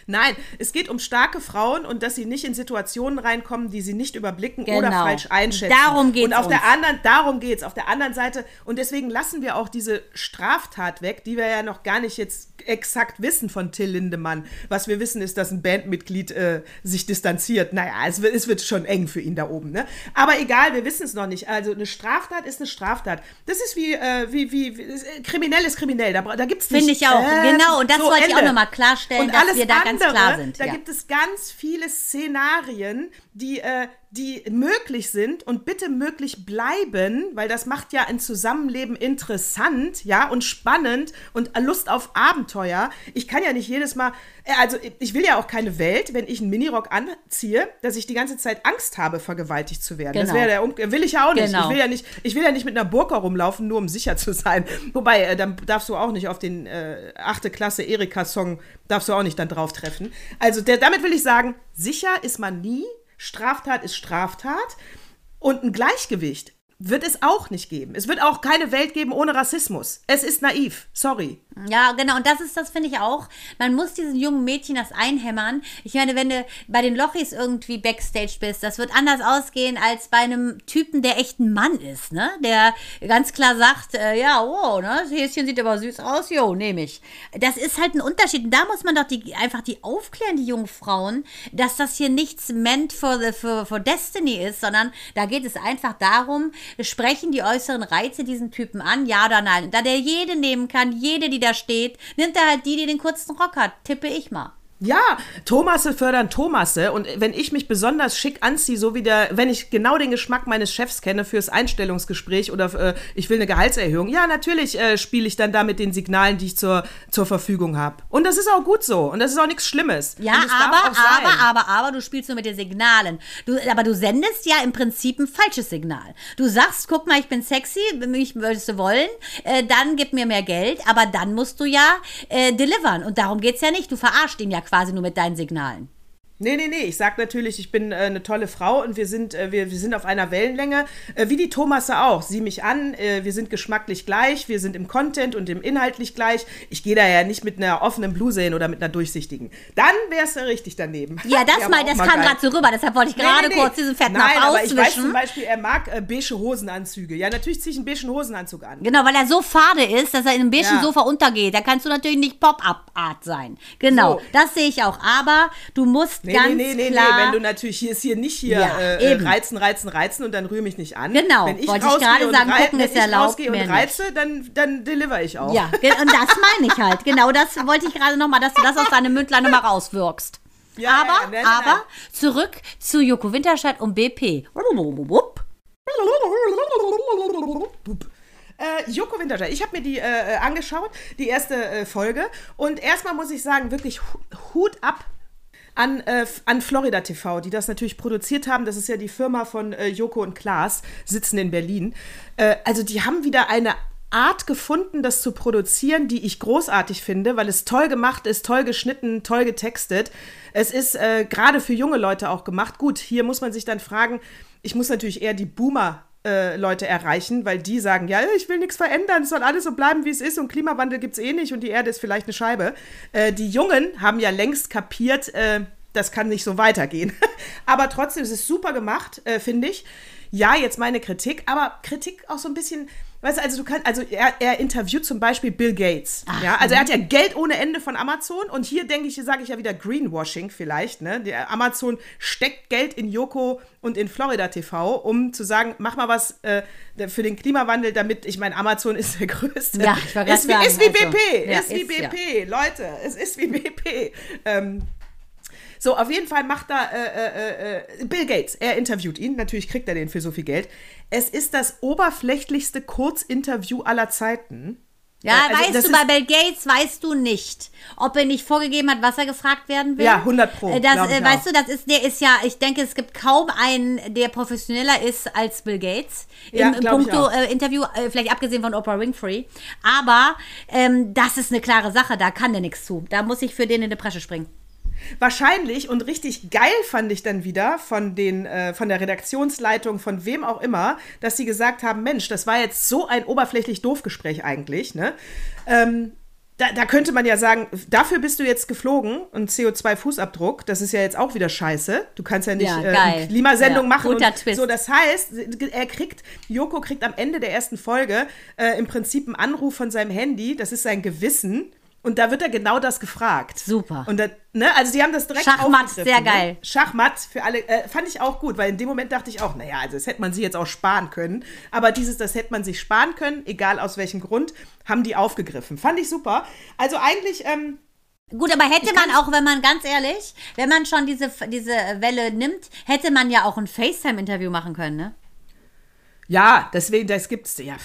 Nein, es geht um starke Frauen und dass sie nicht in Situationen reinkommen, die sie nicht überblicken oder Genau. falsch einschätzen. Darum geht's Und auf der uns. anderen, darum geht's. Auf der anderen Seite und deswegen lassen wir auch diese Straftat weg, die wir ja noch gar nicht jetzt exakt wissen von Till Lindemann. Was wir wissen ist, dass ein Bandmitglied äh, sich distanziert. Naja, es wird, es wird schon eng für ihn da oben. Ne? Aber egal, wir wissen es noch nicht. Also eine Straftat ist eine Straftat. Das ist wie, äh, wie, wie, wie äh, kriminell ist kriminell. Da, da gibt's nicht. Finde ich auch. äh, Genau, und das so, wollte ich auch Ende. noch mal klarstellen, Und dass alles wir da ganz klar sind, Da ja. gibt es ganz viele Szenarien, die, äh, die möglich sind und bitte möglich bleiben, weil das macht ja ein Zusammenleben interessant, ja, und spannend und Lust auf Abenteuer. Ich kann ja nicht jedes Mal, äh, also ich will ja auch keine Welt, wenn ich einen Minirock anziehe, dass ich die ganze Zeit Angst habe, vergewaltigt zu werden. Das Genau. wäre der um will ich ja auch nicht. Genau. Ich will ja nicht, ich will ja nicht mit einer Burka rumlaufen, nur um sicher zu sein. Wobei, äh, dann darfst du auch nicht auf den äh, 8. Klasse Erika-Song, darfst du auch nicht dann drauf treffen. Also der, damit will ich sagen, sicher ist man nie, Straftat ist Straftat und ein Gleichgewicht wird es auch nicht geben. Es wird auch keine Welt geben ohne Rassismus. Es ist naiv. Sorry. Ja, genau. Und das ist, das finde ich auch. Man muss diesen jungen Mädchen das einhämmern. Ich meine, wenn du bei den Lochis irgendwie Backstage bist, das wird anders ausgehen als bei einem Typen, der echt ein Mann ist, ne? Der ganz klar sagt, äh, ja, wow, ne? Das Häschen sieht aber süß aus, jo, nehme ich. Das ist halt ein Unterschied. Und da muss man doch die, einfach die aufklären, die jungen Frauen, dass das hier nichts meant for, the, for, for destiny ist, sondern da geht es einfach darum, sprechen die äußeren Reize diesen Typen an, ja oder nein. Da der jede nehmen kann, jede, die da steht, nimmt er halt die, die den kurzen Rock hat. Tippe ich mal. Ja, Thomasse fördern Thomasse. Und wenn ich mich besonders schick anziehe, so wie der, wenn ich genau den Geschmack meines Chefs kenne fürs Einstellungsgespräch oder äh, ich will eine Gehaltserhöhung, ja, natürlich äh, spiele ich dann da mit den Signalen, die ich zur, zur Verfügung habe. Und das ist auch gut so. Und das ist auch nichts Schlimmes. Ja, es aber, aber, aber, aber, du spielst nur mit den Signalen. Du, aber du sendest ja im Prinzip ein falsches Signal. Du sagst, guck mal, ich bin sexy, mich würdest du wollen, äh, dann gib mir mehr Geld, aber dann musst du ja äh, delivern. Und darum geht's ja nicht. Du verarscht ihn ja quasi nur mit deinen Signalen. Nee, nee, nee. Ich sag natürlich, ich bin äh, eine tolle Frau und wir sind, äh, wir, wir sind auf einer Wellenlänge, äh, wie die Thomasse auch. Sieh mich an, äh, wir sind geschmacklich gleich, wir sind im Content und im inhaltlich gleich. Ich gehe da ja nicht mit einer offenen Bluse hin oder mit einer durchsichtigen. Dann wär's ja richtig daneben. Ja, das, mal, das auch kam gerade so rüber, deshalb wollte ich gerade nee, nee. kurz diesen fetten Nein, Ab aber ich weiß zum. Beispiel, er mag äh, beige Hosenanzüge. Ja, natürlich ziehe ich einen beigen Hosenanzug an. Genau, weil er so fade ist, dass er in einem beigen Ja. Sofa untergeht. Da kannst du natürlich nicht Pop-Up-Art sein. Genau, So. das sehe ich auch. Aber du musst Nee, ganz nee, nee, klar... nee, wenn du natürlich hier ist hier nicht hier Ja, äh, reizen, reizen, reizen und dann rühre mich nicht an. Genau, wenn ich wollte ich rausgehe gerade und sagen, rei- gucken wenn ist ich erlaubt, rausgehe und mehr nicht. reize, dann, dann deliver ich auch. Ja, und das meine ich halt. Genau das wollte ich gerade nochmal, dass du das aus deinem Mündlein nochmal rauswirkst. Ja, aber, ja, nein, aber nein. zurück zu Joko Winterscheid und BP. Äh, Joko Winterscheid, ich habe mir die äh, angeschaut, die erste äh, Folge. Und erstmal muss ich sagen, wirklich Hu- Hut ab an, äh, an Florida TV, die das natürlich produziert haben. Das ist ja die Firma von äh, Joko und Klaas, sitzen in Berlin. Äh, also die haben wieder eine Art gefunden, das zu produzieren, die ich großartig finde, weil es toll gemacht ist, toll geschnitten, toll getextet. Es ist äh, gerade für junge Leute auch gemacht. Gut, hier muss man sich dann fragen, ich muss natürlich eher die Boomer äh, Leute erreichen, weil die sagen, ja, ich will nichts verändern, es soll alles so bleiben, wie es ist und Klimawandel gibt es eh nicht und die Erde ist vielleicht eine Scheibe. Äh, die Jungen haben ja längst kapiert, äh, das kann nicht so weitergehen. aber trotzdem, es ist super gemacht, äh, finde ich. Ja, jetzt meine Kritik, aber Kritik auch so ein bisschen, weißt du, also du kannst, also er, er interviewt zum Beispiel Bill Gates. ja, also er hat ja Geld ohne Ende von Amazon und hier denke ich, sage ich ja wieder Greenwashing vielleicht, ne? Der Amazon steckt Geld in Joko und in Florida TV, um zu sagen, mach mal was äh, für den Klimawandel, damit, ich meine, Amazon ist der größte. Ja, ich grad ist, wie, sagen, ist wie also, BP, ja, ist wie ist, ja. BP, Leute, es ist wie BP. Ähm, so, auf jeden Fall macht da äh, äh, äh, Bill Gates, er interviewt ihn, natürlich kriegt er den für so viel Geld. Es ist das oberflächlichste Kurzinterview aller Zeiten. Ja, Also, weißt du, bei Bill Gates weißt du nicht, ob er nicht vorgegeben hat, was er gefragt werden will. Ja, 100 Pro, Äh, Das, äh, weißt auch. du, das ist, der ist ja, ich denke, es gibt kaum einen, der professioneller ist als Bill Gates Ja, im ich Punkto äh, Interview, äh, vielleicht abgesehen von Oprah Winfrey. Aber ähm, das ist eine klare Sache, da kann der nichts zu. Da muss ich für den in die Bresche springen. Wahrscheinlich und richtig geil fand ich dann wieder von den äh, von der Redaktionsleitung von wem auch immer, dass sie gesagt haben, Mensch, das war jetzt so ein oberflächlich doof Gespräch eigentlich, ne? Ähm, da, da könnte man ja sagen, dafür bist du jetzt geflogen und CO2-Fußabdruck, das ist ja jetzt auch wieder scheiße. Du kannst ja nicht Ja, äh, Klimasendung Ja, machen. guter und Twist. So, das heißt, er kriegt, Joko kriegt am Ende der ersten Folge äh, im Prinzip einen Anruf von seinem Handy, das ist sein Gewissen. Und da wird er genau das gefragt. Super. Und da, ne, also sie haben das direkt Schachmatt, sehr ne? geil. Schachmatt für alle, äh, fand ich auch gut, weil in dem Moment dachte ich auch, naja, also das hätte man sich jetzt auch sparen können. Aber dieses, das hätte man sich sparen können, egal aus welchem Grund, haben die aufgegriffen. Fand ich super. Also eigentlich, ähm, Gut, aber hätte man auch, wenn man ganz ehrlich, wenn man schon diese, diese Welle nimmt, hätte man ja auch ein FaceTime-Interview machen können, ne? ja, deswegen, das gibt's, ja,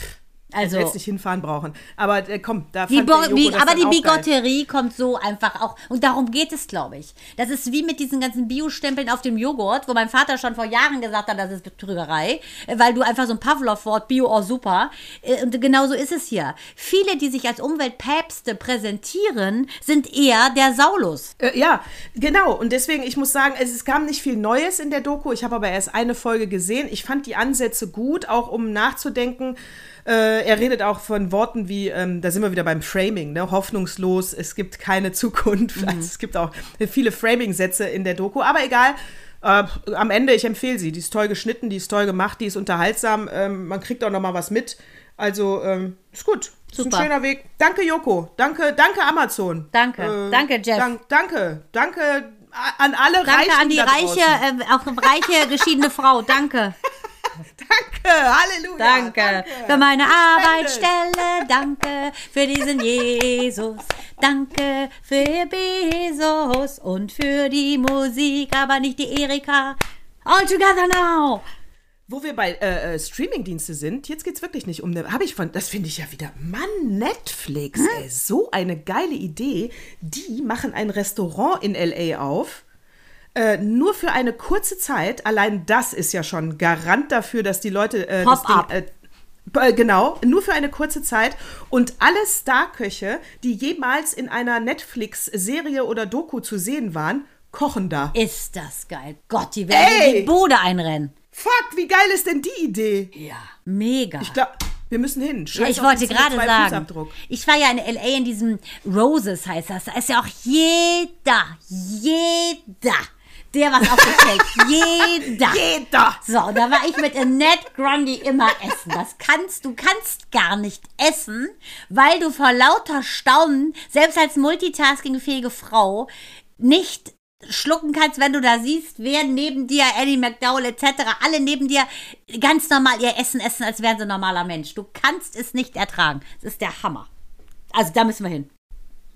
Also- jetzt nicht hinfahren brauchen. Aber äh, komm, da Die fand Bo wie, aber die. Bigotterie kommt so einfach auch. Und darum geht es, glaube ich. Das ist wie mit diesen ganzen Bio-Stempeln auf dem Joghurt, wo mein Vater schon vor Jahren gesagt hat, das ist Betrügerei, äh, weil du einfach so ein Pavlov-Wort, Bio, oh super. Äh, Und genauso ist es hier. Viele, die sich als Umweltpäpste präsentieren, sind eher der Saulus. Äh, ja, genau. Und deswegen, ich muss sagen, es, es kam nicht viel Neues in der Doku. Ich habe aber erst eine Folge gesehen. Ich fand die Ansätze gut, auch um nachzudenken. Äh, er redet auch von Worten wie, ähm, da sind wir wieder beim Framing, ne? hoffnungslos, es gibt keine Zukunft. Also, es gibt auch viele Framing-Sätze in der Doku, aber egal. Äh, am Ende, ich empfehle sie. Die ist toll geschnitten, die ist toll gemacht, die ist unterhaltsam. Ähm, man kriegt auch noch mal was mit. Also, ähm, ist gut. Ist Super. ein schöner Weg. Danke, Joko. Danke, danke, Amazon. Danke. Danke, Jeff. Dank, danke, danke an alle Danke Reichen an die da reiche, äh, auch reiche geschiedene Frau. Danke. Danke, Halleluja. Danke für meine Arbeitsstelle, danke für diesen Jesus, danke für Bezos und für die Musik, aber nicht die Erika. All together now. Wo wir bei äh, äh, Streamingdienste sind, jetzt geht's wirklich nicht um eine. Habe ich von, das finde ich ja wieder. Mann, Netflix, Hm? ey, so eine geile Idee. Die machen ein Restaurant in LA auf. Äh, nur für eine kurze Zeit. Allein das ist ja schon Garant dafür, dass die Leute äh, das. Ding, äh, äh, Genau, nur für eine kurze Zeit. Und alle Starköche, die jemals in einer Netflix-Serie oder Doku zu sehen waren, kochen da. Ist das geil. Gott, die werden Ey! in die Bude einrennen. Fuck, wie geil ist denn die Idee? Ja. Mega. Ich glaube, wir müssen hin. Ja, Scheiß ich auf wollte den gerade sagen, CO2-Fußabdruck. ich war ja in L.A. in diesem Roses heißt das. Da ist ja auch jeder, jeder, der was auf sich hält. Jeder. Jeder. So, und da war ich mit Annette Grundy immer essen. Das kannst, du kannst gar nicht essen, weil du vor lauter Staunen, selbst als multitaskingfähige Frau, nicht schlucken kannst, wenn du da siehst, wer neben dir, Eddie McDowell etc., alle neben dir ganz normal ihr Essen essen, als wären sie ein normaler Mensch. Du kannst es nicht ertragen. Das ist der Hammer. Also da müssen wir hin.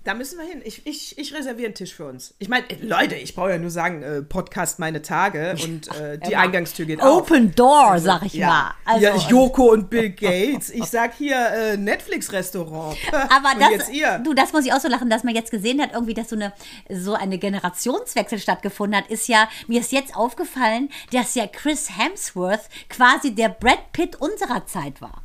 Da müssen wir hin. Ich, ich, ich reserviere einen Tisch für uns. Ich meine, Leute, ich brauche ja nur sagen, äh, Podcast meine Tage und äh, die Eingangstür geht auf. Open Door, sag ich mal. Also, ja, Joko und Bill Gates. Ich sag hier äh, Netflix-Restaurant. Aber das, jetzt ihr. du, das muss ich auch so lachen, dass man jetzt gesehen hat, irgendwie, dass so eine, so eine Generationswechsel stattgefunden hat, ist ja, mir ist jetzt aufgefallen, dass ja Chris Hemsworth quasi der Brad Pitt unserer Zeit war.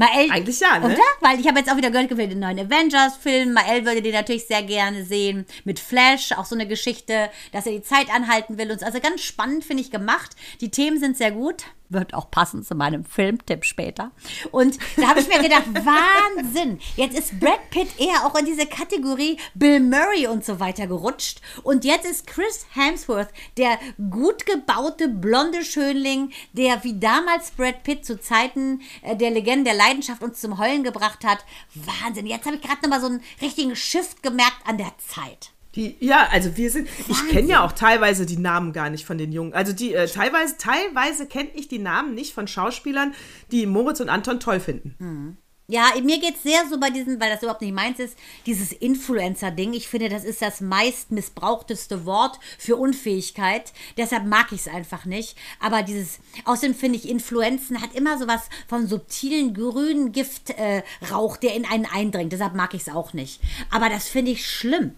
Mael, Eigentlich ja, ne? Oder? Weil ich habe jetzt auch wieder gehört, gefällt den neuen Avengers-Film. Mael würde den natürlich sehr gerne sehen. Mit Flash, auch so eine Geschichte, dass er die Zeit anhalten will. Und so. Also ganz spannend, finde ich, gemacht. Die Themen sind sehr gut. Wird auch passen zu meinem Filmtipp später. Und da habe ich mir gedacht, Wahnsinn, jetzt ist Brad Pitt eher auch in diese Kategorie Bill Murray und so weiter gerutscht. Und jetzt ist Chris Hemsworth der gut gebaute blonde Schönling, der wie damals Brad Pitt zu Zeiten äh, der Legende der Leidenschaft uns zum Heulen gebracht hat. Wahnsinn, jetzt habe ich gerade nochmal so einen richtigen Shift gemerkt an der Zeit. Die, ja, also wir sind, ich kenne ja auch teilweise die Namen gar nicht von den Jungen. Also die, äh, teilweise, teilweise kenne ich die Namen nicht von Schauspielern, die Moritz und Anton toll finden. Hm. Ja, mir geht es sehr so bei diesem, weil das überhaupt nicht meins ist, dieses Influencer-Ding. Ich finde, das ist das meist missbrauchteste Wort für Unfähigkeit. Deshalb mag ich es einfach nicht. Aber dieses, außerdem finde ich, Influenzen hat immer sowas von subtilen grünen Giftrauch, äh, der in einen eindringt. Deshalb mag ich es auch nicht. Aber das finde ich schlimm.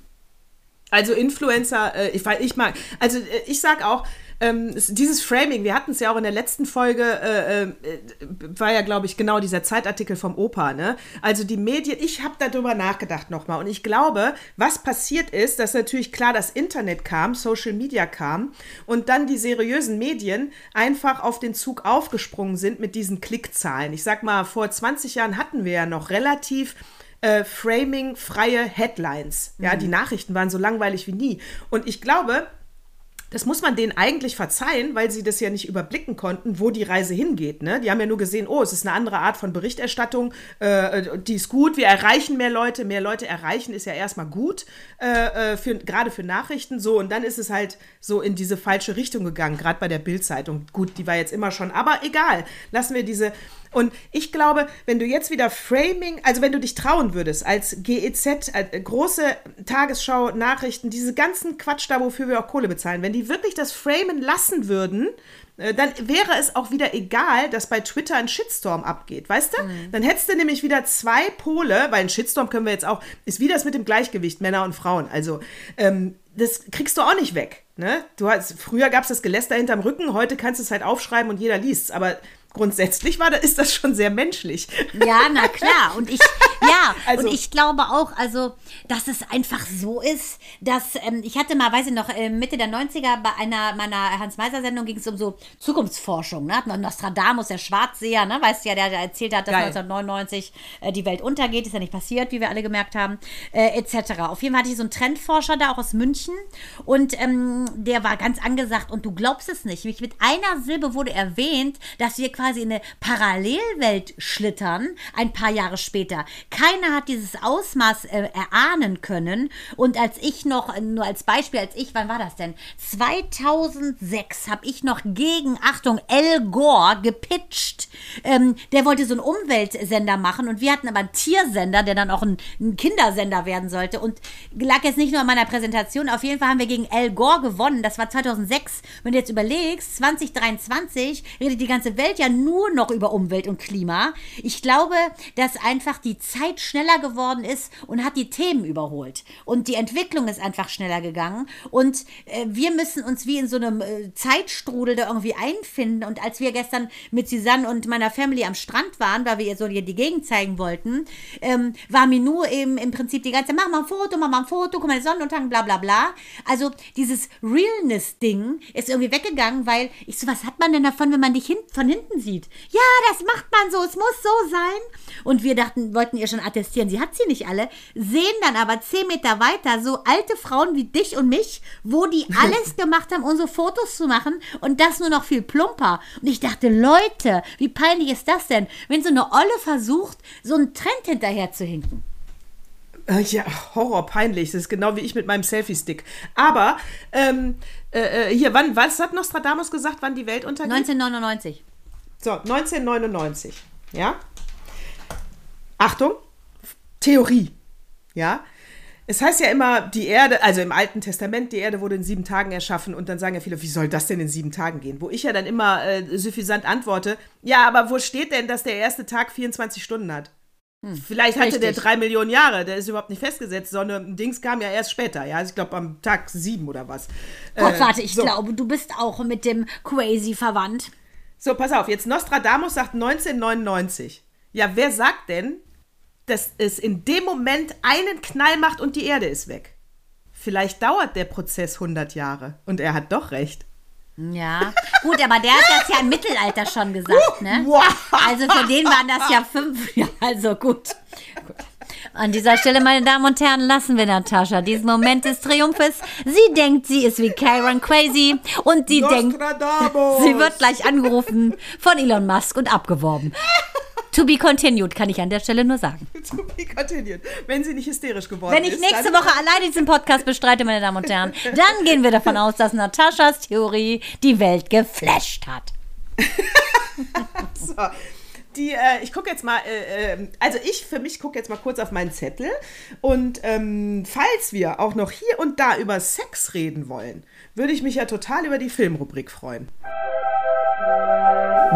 Also Influencer, äh, ich, weil ich mag, also äh, ich sag auch, ähm, dieses Framing, wir hatten es ja auch in der letzten Folge, äh, äh, war ja, glaube ich, genau dieser Zeitartikel vom Opa, ne? Also die Medien, ich habe darüber nachgedacht nochmal und ich glaube, was passiert ist, dass natürlich klar das Internet kam, Social Media kam und dann die seriösen Medien einfach auf den Zug aufgesprungen sind mit diesen Klickzahlen. Ich sag mal, vor 20 Jahren hatten wir ja noch relativ äh, Framing-freie Headlines. Ja, mhm. die Nachrichten waren so langweilig wie nie. Und ich glaube, das muss man denen eigentlich verzeihen, weil sie das ja nicht überblicken konnten, wo die Reise hingeht. Ne? Die haben ja nur gesehen, oh, es ist eine andere Art von Berichterstattung, äh, die ist gut, wir erreichen mehr Leute, mehr Leute erreichen ist ja erstmal gut, äh, äh für, gerade für Nachrichten so. Und dann ist es halt so in diese falsche Richtung gegangen, gerade bei der Bildzeitung. Gut, die war jetzt immer schon, aber egal, lassen wir diese und ich glaube, wenn du jetzt wieder Framing, also wenn du dich trauen würdest, als GEZ, als äh, große Tagesschau, Nachrichten, diese ganzen Quatsch da, wofür wir auch Kohle bezahlen, wenn die wirklich das Framen lassen würden, äh, dann wäre es auch wieder egal, dass bei Twitter ein Shitstorm abgeht, weißt du? Mhm. Dann hättest du nämlich wieder zwei Pole, weil ein Shitstorm können wir jetzt auch, ist wie das mit dem Gleichgewicht Männer und Frauen. Also, ähm, das kriegst du auch nicht weg. Ne? Du hast, früher gab es das Geläster hinterm Rücken, heute kannst du es halt aufschreiben und jeder liest es. Aber grundsätzlich war, da ist das schon sehr menschlich. Ja, na klar. Und ich, ja, also, und ich glaube auch, also, dass es einfach so ist, dass ähm, ich hatte mal, weiß ich noch, äh, Mitte der 90er bei einer meiner Hans-Meiser-Sendung ging es um so Zukunftsforschung, ne? Nostradamus, der Schwarzseher, ne? Weißt du ja, der, der erzählt hat, dass Geil. 1999 äh, die Welt untergeht, ist ja nicht passiert, wie wir alle gemerkt haben, äh, etc. Auf jeden Fall hatte ich so einen Trendforscher da, auch aus München, und ähm, der war ganz angesagt, und du glaubst es nicht, mit einer Silbe wurde erwähnt, dass wir quasi in eine Parallelwelt schlittern, ein paar Jahre später. Keiner hat dieses Ausmaß äh, erahnen können. Und als ich noch, nur als Beispiel, als ich, wann war das denn? 2006 habe ich noch gegen, Achtung, El Gore gepitcht. Ähm, der wollte so einen Umweltsender machen und wir hatten aber einen Tiersender, der dann auch ein, ein Kindersender werden sollte. Und lag jetzt nicht nur an meiner Präsentation, auf jeden Fall haben wir gegen El Gore gewonnen. Das war 2006. Wenn du jetzt überlegst, 2023 redet die ganze Welt ja nur noch über Umwelt und Klima. Ich glaube, dass einfach die Zeit schneller geworden ist und hat die Themen überholt. Und die Entwicklung ist einfach schneller gegangen. Und äh, wir müssen uns wie in so einem äh, Zeitstrudel da irgendwie einfinden. Und als wir gestern mit Susanne und meiner Family am Strand waren, weil wir ihr so die Gegend zeigen wollten, ähm, war Minou eben im Prinzip die ganze Zeit, mach mal ein Foto, mach mal ein Foto, guck mal den Sonnenuntergang, bla bla bla. Also dieses Realness-Ding ist irgendwie weggegangen, weil ich so, was hat man denn davon, wenn man dich hin von hinten sieht. Ja, das macht man so, es muss so sein. Und wir dachten, wollten ihr schon attestieren, sie hat sie nicht alle, sehen dann aber zehn Meter weiter so alte Frauen wie dich und mich, wo die alles gemacht haben, unsere Fotos zu machen und das nur noch viel plumper. Und ich dachte, Leute, wie peinlich ist das denn, wenn so eine Olle versucht, so einen Trend hinterher zu hinken. Äh, ja, Horror, peinlich. Das ist genau wie ich mit meinem Selfie-Stick. Aber, ähm, äh, äh hier, wann, was hat Nostradamus gesagt, wann die Welt untergeht? 1999. So, 1999. Ja? Achtung, Theorie. Ja? Es heißt ja immer, die Erde, also im Alten Testament, die Erde wurde in sieben Tagen erschaffen und dann sagen ja viele, wie soll das denn in sieben Tagen gehen? Wo ich ja dann immer äh, suffisant antworte, ja, aber wo steht denn, dass der erste Tag 24 Stunden hat? Hm, Vielleicht hatte richtig. der drei Millionen Jahre, der ist überhaupt nicht festgesetzt, sondern Dings kam ja erst später, ja, also ich glaube am Tag sieben oder was. Gott, äh, warte, ich so. glaube, du bist auch mit dem Crazy verwandt. So, pass auf, jetzt Nostradamus sagt 1999. Ja, wer sagt denn, dass es in dem Moment einen Knall macht und die Erde ist weg? Vielleicht dauert der Prozess 100 Jahre und er hat doch recht. Ja, gut, aber der hat das ja im Mittelalter schon gesagt, ne? Also für den waren das ja fünf, ja, also gut. gut. An dieser Stelle, meine Damen und Herren, lassen wir Natascha diesen Moment des Triumphes. Sie denkt, sie ist wie Karen Crazy und sie denkt, sie wird gleich angerufen von Elon Musk und abgeworben. To be continued, kann ich an der Stelle nur sagen. To be continued. Wenn sie nicht hysterisch geworden Wenn ich ist. nächste Woche alleine diesen Podcast bestreite, meine Damen und Herren, dann gehen wir davon aus, dass Nataschas Theorie die Welt geflasht hat. So. Die, äh, ich gucke jetzt mal, äh, äh, also ich für mich gucke jetzt mal kurz auf meinen Zettel und ähm, falls wir auch noch hier und da über Sex reden wollen, würde ich mich ja total über die Filmrubrik freuen.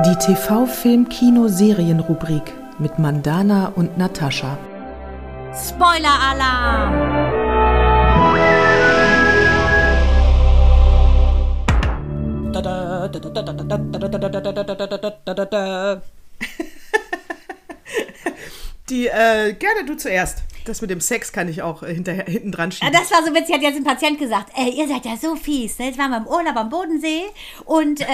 Die TV-Film-Kino-Serien-Rubrik mit Mandana und Natascha. Spoiler-Alarm! Die, äh, gerne du zuerst. Das mit dem Sex kann ich auch äh, hinterher, hinten dran Ja, schieben. das war so witzig, hat jetzt ein Patient gesagt, ey, ihr seid ja so fies. Ne? Jetzt waren wir im Urlaub am Bodensee und äh,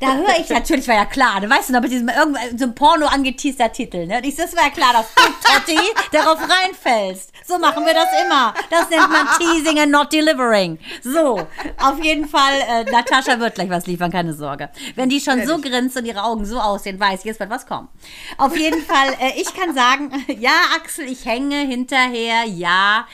da höre ich, natürlich war ja klar, ne? weißt du noch, mit diesem irgendein so Porno angeteaster Titel. Ne? Und ich, das war ja klar, dass du, Totti, darauf reinfällst. So machen wir das immer. Das nennt man Teasing and not delivering. So, auf jeden Fall, äh, Natascha wird gleich was liefern, keine Sorge. Wenn die schon so grinst und ihre Augen so aussehen, weiß ich, jetzt wird was kommen. Auf jeden Fall, äh, ich kann sagen, ja, Axel, ich hänge hinterher, ja.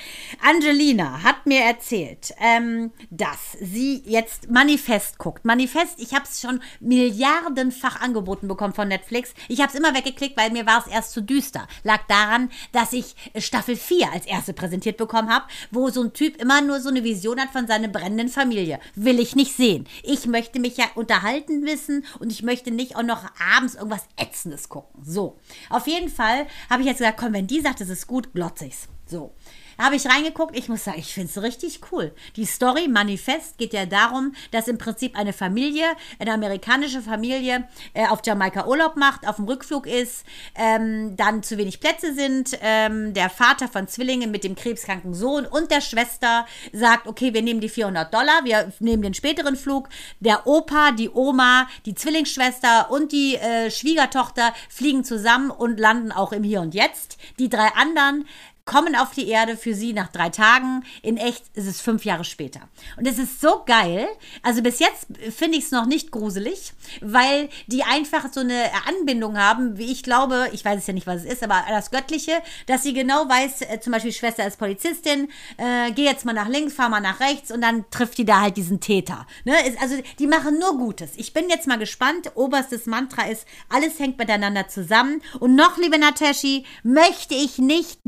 Angelina hat mir erzählt, ähm, dass sie jetzt Manifest guckt. Manifest, ich habe es schon milliardenfach angeboten bekommen von Netflix. Ich habe es immer weggeklickt, weil mir war es erst zu düster. Lag daran, dass ich Staffel 4 als erste präsentiert bekommen habe, wo so ein Typ immer nur so eine Vision hat von seiner brennenden Familie. Will ich nicht sehen. Ich möchte mich ja unterhalten wissen und ich möchte nicht auch noch abends irgendwas Ätzendes gucken. So. Auf jeden Fall habe ich jetzt gesagt, komm, wenn die sagt, es ist gut, glotze ich's. So. Habe ich reingeguckt, ich muss sagen, ich finde es richtig cool. Die Story Manifest geht ja darum, dass im Prinzip eine Familie, eine amerikanische Familie, äh, auf Jamaika Urlaub macht, auf dem Rückflug ist, ähm, dann zu wenig Plätze sind, ähm, der Vater von Zwillingen mit dem krebskranken Sohn und der Schwester sagt, okay, wir nehmen die 400 Dollar, wir nehmen den späteren Flug, der Opa, die Oma, die Zwillingsschwester und die äh, Schwiegertochter fliegen zusammen und landen auch im Hier und Jetzt. Die drei anderen kommen auf die Erde für sie nach drei Tagen. In echt ist es fünf Jahre später. Und es ist so geil. Also bis jetzt finde ich es noch nicht gruselig, weil die einfach so eine Anbindung haben, wie ich glaube, ich weiß es ja nicht, was es ist, aber das Göttliche, dass sie genau weiß, äh, zum Beispiel Schwester ist Polizistin, äh, geh jetzt mal nach links, fahr mal nach rechts und dann trifft die da halt diesen Täter. Ne? Ist, also die machen nur Gutes. Ich bin jetzt mal gespannt. Oberstes Mantra ist, alles hängt miteinander zusammen. Und noch, liebe Nataschi, möchte ich nicht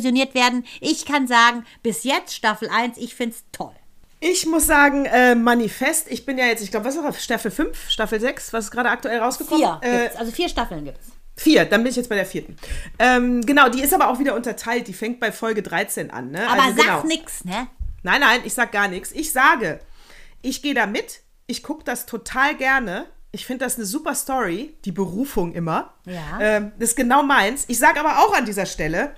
desillusioniert werden. Ich kann sagen, bis jetzt Staffel 1, ich finde es toll. Ich muss sagen, äh, Manifest, ich bin ja jetzt, ich glaube, was ist das, Staffel 5, Staffel 6, was ist gerade aktuell rausgekommen? Vier Äh, also vier Staffeln gibt es. vier, dann bin ich jetzt bei der vierten. Ähm, genau, die ist aber auch wieder unterteilt, die fängt bei Folge 13 an. Ne? Aber also, sag genau. nix, ne? Nein, nein, ich sag gar nichts. Ich sage, ich gehe da mit, ich gucke das total gerne. Ich finde das eine super Story, die Berufung immer. Ja. Ähm, das ist genau meins. Ich sage aber auch an dieser Stelle,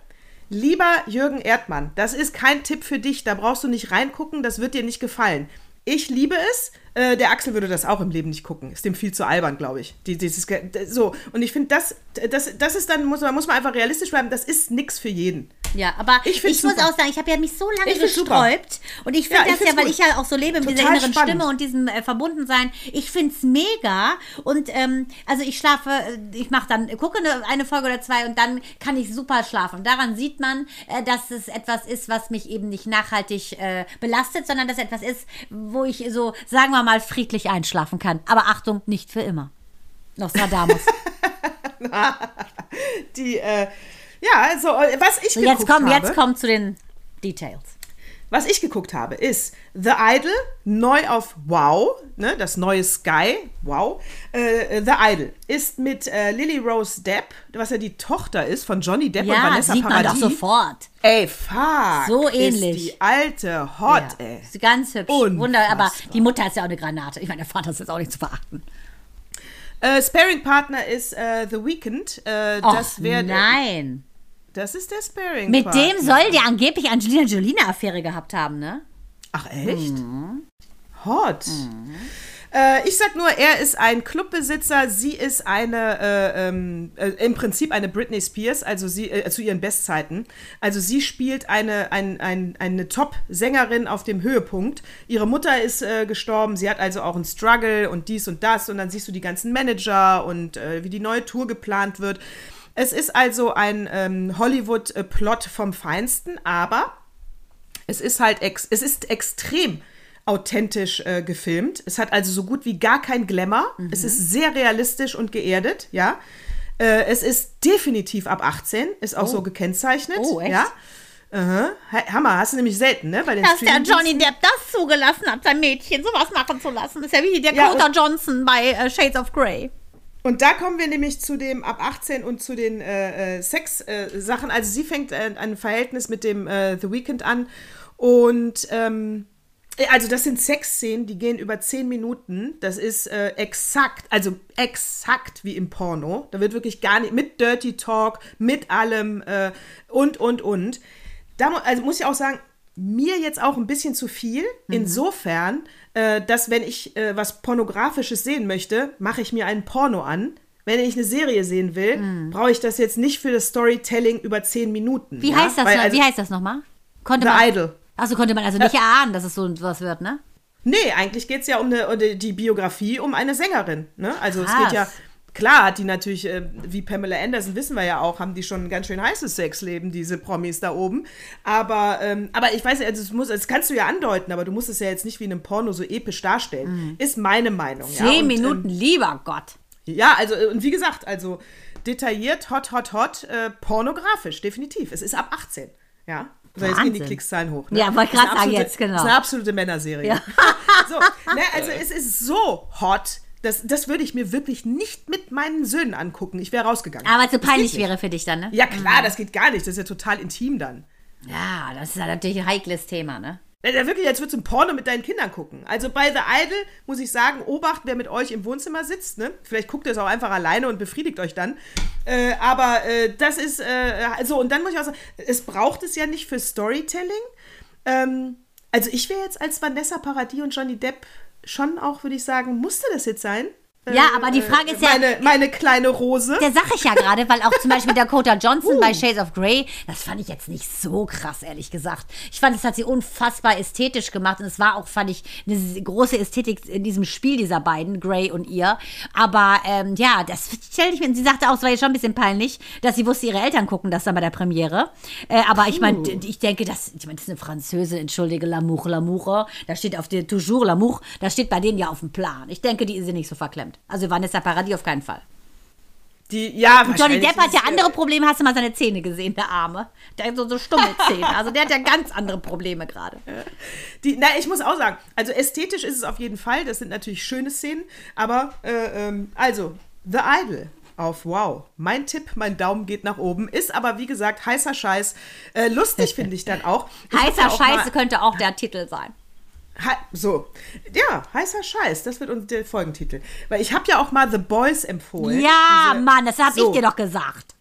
lieber Jürgen Erdmann, das ist kein Tipp für dich, da brauchst du nicht reingucken, das wird dir nicht gefallen. Ich liebe es. Äh, der Axel würde das auch im Leben nicht gucken. Ist dem viel zu albern, glaube ich. Die, dieses, so. Und ich finde, das, das, das ist dann, muss man, muss man einfach realistisch bleiben, das ist nichts für jeden. Ja, aber Ich ich, muss auch sagen, ich habe ja mich so lange gesträubt. Und ich Ja, finde ich das ja, weil gut. ich ja auch so lebe mit dieser inneren spannend. Stimme und diesem äh, Verbundensein. Ich finde es mega. Und ähm, also ich schlafe, äh, ich mache dann, gucke eine, eine Folge oder zwei und dann kann ich super schlafen. Und daran sieht man, äh, dass es etwas ist, was mich eben nicht nachhaltig äh, belastet, sondern dass es etwas ist, wo ich so, sagen wir mal, friedlich einschlafen kann. Aber Achtung, nicht für immer. Nostradamus. Die, äh, ja, also, äh, was ich So, jetzt komm, habe, jetzt komm zu den Details. Was ich geguckt habe, ist The Idol, neu auf Wow, ne, das neue Sky, Wow. Äh, The Idol ist mit äh, Lily Rose Depp, was ja die Tochter ist von Johnny Depp und Ja, Vanessa sieht man Paradis. doch sofort. Ey, fuck. So Ist ähnlich. die alte Hot, Ja, ey. ist ganz hübsch. Unfassbar. Wunder, aber die Mutter ist ja auch eine Granate. Ich meine, der Vater ist jetzt auch nicht zu verachten. Äh, Sparing Partner ist äh, The Weeknd. Äh, das wäre nein. Das ist der Sparing Mit dem soll der angeblich Angelina Jolie eine Affäre gehabt haben, ne? Ach echt? Mhm. Hot. Äh, ich sag nur, er ist ein Clubbesitzer, sie ist eine, äh, ähm, äh, im Prinzip eine Britney Spears, also sie äh, zu ihren Bestzeiten. Also sie spielt eine, ein, ein, eine Top-Sängerin auf dem Höhepunkt. Ihre Mutter ist äh, gestorben, sie hat also auch einen Struggle und dies und das und dann siehst du die ganzen Manager und wie die neue Tour geplant wird. Es ist also ein ähm, Hollywood-Plot vom Feinsten, aber es ist halt ex es ist extrem authentisch äh, gefilmt. Es hat also so gut wie gar kein Glamour. Es ist sehr realistisch und geerdet, ja. Äh, es ist definitiv ab 18, ist auch so gekennzeichnet. Oh, echt? Ja. Aha. Ha- Hammer, hast du nämlich selten, ne? Bei den Dass der. Johnny Depp das zugelassen hat, sein Mädchen sowas machen zu lassen. Ist ja wie der Ja, Dakota und- Johnson bei äh, Shades of Grey. Und da kommen wir nämlich zu dem ab 18 und zu den äh, äh, Sex-Sachen. also sie fängt äh, ein Verhältnis mit dem äh, The Weeknd an. Und ähm, äh, also das sind Sexszenen, die gehen über 10 Minuten. Das ist äh, exakt, also exakt wie im Porno. Da wird wirklich gar nicht, mit Dirty Talk, mit allem äh, und, und, und. Da also muss ich auch sagen, mir jetzt auch ein bisschen zu viel. Insofern, äh, dass wenn ich äh, was Pornografisches sehen möchte, mache ich mir einen Porno an. Wenn ich eine Serie sehen will, brauche ich das jetzt nicht für das Storytelling über zehn Minuten. Wie ja? heißt das? Weil, also, wie heißt das nochmal? Konnte The man, Idol. Also konnte man also nicht erahnen, dass es so was wird, ne? Nee, eigentlich geht es ja um, eine, um die- Biografie um eine Sängerin. Ne? Also es Krass. geht ja, klar hat die natürlich, äh, wie Pamela Anderson, wissen wir ja auch, haben die schon ein ganz schön heißes Sexleben, diese Promis da oben. Aber, ähm, aber ich weiß nicht, also es muss, das kannst du ja andeuten, aber du musst es ja jetzt nicht wie in einem Porno so episch darstellen. Ist meine Meinung. ja. Mhm. Zehn Und, Minuten, lieber Gott. Ähm, ja, also, äh, und wie gesagt, also detailliert, hot, hot, hot, äh, pornografisch, definitiv. Es ist ab 18. Ja. So, jetzt gehen die Wahnsinn. Klickzahlen hoch. Ne? Ja, wollte grad sagen jetzt, genau. Ist eine absolute Männerserie. so, ne, also es ist so hot, das, das würde ich mir wirklich nicht mit meinen Söhnen angucken. Ich wäre rausgegangen. Aber zu peinlich wäre für dich dann, ne? Ja, klar, das geht gar nicht. Das ist ja total intim dann. Ja, das ist ja natürlich ein heikles Thema, ne? Ja, ja, wirklich, als würdest du ein Porno mit deinen Kindern gucken. Also bei The Idol muss ich sagen, obacht, wer mit euch im Wohnzimmer sitzt. Ne? Vielleicht guckt ihr es auch einfach alleine und befriedigt euch dann. Äh, aber äh, das ist, äh, also und dann muss ich auch sagen, es braucht es ja nicht für Storytelling. Ähm, also ich wäre jetzt als Vanessa Paradis und Johnny Depp schon auch, würde ich sagen, musste das jetzt sein? Ja, aber die Frage ist ja- Meine, meine kleine Rose. Der sag ich ja gerade, weil auch zum Beispiel Dakota Johnson bei Shades of Grey, das fand ich jetzt nicht so krass, ehrlich gesagt. Ich fand, es hat sie unfassbar ästhetisch gemacht und es war auch, fand ich, eine große Ästhetik in diesem Spiel dieser beiden, Grey und ihr. Aber ähm, ja, das stelle ich mir, sie sagte auch, es war jetzt schon ein bisschen peinlich, dass sie wusste, ihre Eltern gucken das dann bei der Premiere. Äh, aber ich meine, ich denke, das, ich meine, das ist eine Französin, entschuldige, L'amour, L'amour, da steht auf der Toujours L'amour, das steht bei denen ja auf dem Plan. Ich denke, die sind nicht so verklemmt. Also Vanessa Paradis auf keinen Fall. Die, ja, Johnny Depp hat ja äh, andere Probleme. Hast du mal seine Zähne gesehen, der Arme? Der hat so, so stumme Zähne. Also der hat ja ganz andere Probleme gerade. Die, na, ich muss auch sagen, also ästhetisch ist es auf jeden Fall. Das sind natürlich schöne Szenen. Aber, äh, ähm, also, The Idol auf Wow. Mein Tipp, mein Daumen geht nach oben. Ist aber, wie gesagt, heißer Scheiß. Äh, lustig finde ich dann auch. Ich hab ja Heißer auch Scheiße könnte auch der Titel sein. So, ja, heißer Scheiß, das wird unser der Folgentitel. Weil ich habe ja auch mal The Boys empfohlen. Ja, Diese- Mann, das habe So. ich dir doch gesagt.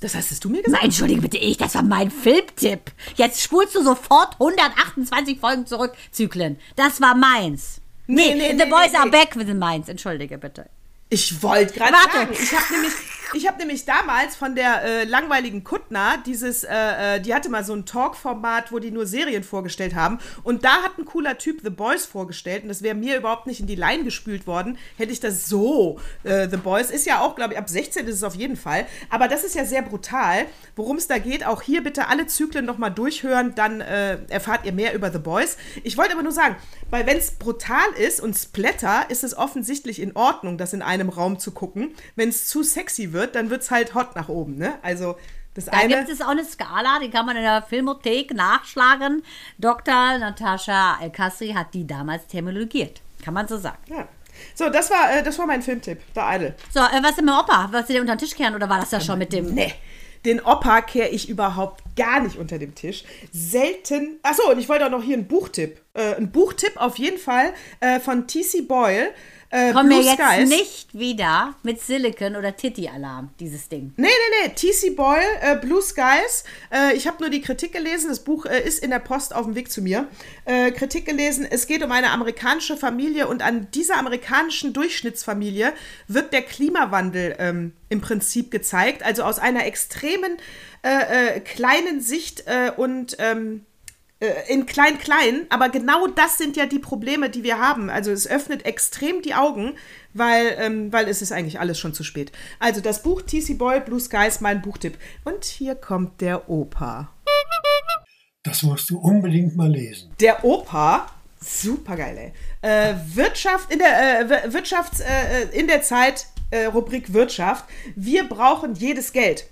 Das hast du mir gesagt? Nein, entschuldige bitte ich, das war mein Filmtipp. Jetzt spulst du sofort 128 Folgen zurück, Zyklen. Das war meins. Nee, nee, The nee, Boys nee, are nee. back sind meins. Entschuldige bitte. Ich wollte gerade Warte. sagen, ich habe nämlich, ich hab nämlich damals von der äh, langweiligen Kuttner dieses, äh, äh, die hatte mal so ein Talk-Format, wo die nur Serien vorgestellt haben. Und da hat ein cooler Typ The Boys vorgestellt. Und das wäre mir überhaupt nicht in die Line gespült worden, hätte ich das so. Äh, The Boys ist ja auch, glaube ich, ab 16 ist es auf jeden Fall. Aber das ist ja sehr brutal. Worum es da geht, auch hier bitte alle Zyklen nochmal durchhören, dann äh, erfahrt ihr mehr über The Boys. Ich wollte aber nur sagen, weil wenn es brutal ist und Splatter, ist es offensichtlich in Ordnung, das in einem Raum zu gucken. Wenn es zu sexy wird, dann wird es halt hot nach oben. Ne? Also das Da eine. gibt es auch eine Skala, die kann man in der Filmothek nachschlagen. Dr. Natascha El-Kasri hat die damals terminologiert. Kann man so sagen. ja. So, das war, äh, das war mein Filmtipp, The Idol. So, äh, was ist mit Opa? Wolltest du den unter den Tisch kehren oder war das ja schon mit dem. Nee. Den Opa kehre ich überhaupt gar nicht unter dem Tisch. Selten. Achso, und ich wollte auch noch hier einen Buchtipp. Äh, ein Buchtipp auf jeden Fall äh, von T.C. Boyle. Äh, Komm mir Blue jetzt Skies. nicht wieder mit Silicon oder Titty-Alarm, dieses Ding. Nee, nee, nee. TC Boyle, äh, Blue Skies. Äh, ich habe nur die Kritik gelesen. Das Buch äh, ist in der Post auf dem Weg zu mir. Äh, Kritik gelesen. Es geht um eine amerikanische Familie und an dieser amerikanischen Durchschnittsfamilie wird der Klimawandel ähm, im Prinzip gezeigt. Also aus einer extremen äh, kleinen Sicht und ähm, äh, in klein klein, aber genau das sind ja die Probleme, die wir haben. Also es öffnet extrem die Augen, weil, ähm, weil es ist eigentlich alles schon zu spät. Also das Buch TC Boyle, Blue Skies, mein Buchtipp. Und hier kommt der Opa. Das musst du unbedingt mal lesen. Der Opa, super geil, ey. Äh, Wirtschaft in der äh, Wir- Wirtschafts äh, in der Zeit äh, Rubrik Wirtschaft. Wir brauchen jedes Geld.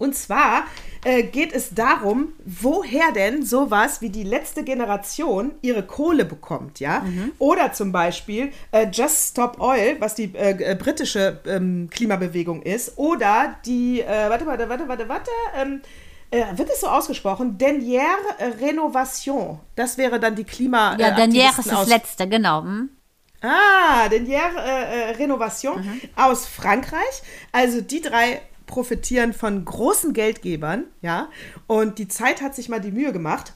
Und zwar äh, geht es darum, woher denn sowas wie die letzte Generation ihre Kohle bekommt, ja? Oder zum Beispiel äh, Just Stop Oil, was die äh, äh, britische ähm, Klimabewegung ist, oder die, äh, warte, warte, warte, warte, warte, ähm, äh, wird es so ausgesprochen? Dernière Renovation. Das wäre dann die Klima. Ja, Danier ist das letzte, genau. Hm? Ah, Dernière äh, Renovation aus Frankreich. Also die drei profitieren von großen Geldgebern, ja. Und die Zeit hat sich mal die Mühe gemacht,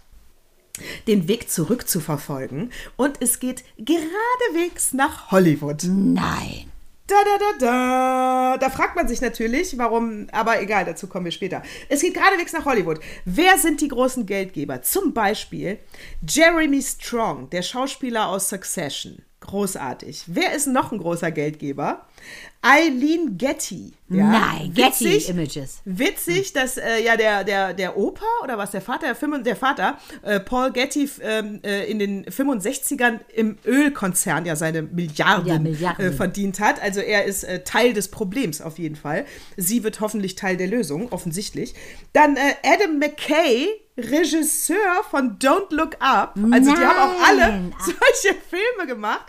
den Weg zurück zu verfolgen. Und es geht geradewegs nach Hollywood. Nein. Da, da, da, da. Da fragt man sich natürlich, warum, aber egal, dazu kommen wir später. Es geht geradewegs nach Hollywood. Wer sind die großen Geldgeber? Zum Beispiel Jeremy Strong, der Schauspieler aus Succession. Großartig. Wer ist noch ein großer Geldgeber? Eileen Getty. Ja, Nein, Getty witzig, Images. Witzig, dass äh, ja der, der, der Opa oder was der Vater, der, der Vater, äh, Paul Getty ähm, äh, in den 65ern im Ölkonzern ja seine Milliarden, Ja, Milliarden. Äh, verdient hat. Also er ist äh, Teil des Problems auf jeden Fall. Sie wird hoffentlich Teil der Lösung, offensichtlich. Dann äh, Adam McKay, Regisseur von Don't Look Up. Also die haben auch alle Nein. solche Filme gemacht.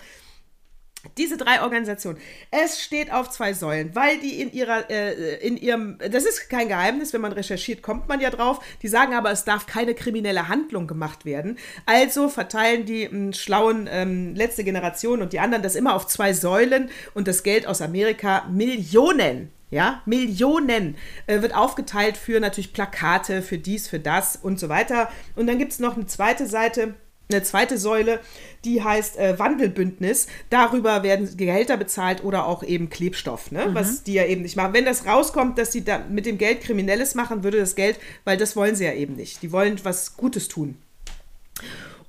Diese drei Organisationen. Es steht auf zwei Säulen, weil die in ihrer, äh, in ihrem, das ist kein Geheimnis, wenn man recherchiert, kommt man ja drauf. Die sagen aber, es darf keine kriminelle Handlung gemacht werden. Also verteilen die ähm, schlauen ähm, letzte Generation und die anderen das immer auf zwei Säulen und das Geld aus Amerika Millionen. Ja, Millionen äh, wird aufgeteilt für natürlich Plakate, für dies, für das und so weiter. Und dann gibt es noch eine zweite Seite, eine zweite Säule, die heißt äh, Wandelbündnis. Darüber werden Gehälter bezahlt oder auch eben Klebstoff, ne? was die ja eben nicht machen. Wenn das rauskommt, dass sie da mit dem Geld Kriminelles machen, würde das Geld, weil das wollen sie ja eben nicht. Die wollen was Gutes tun.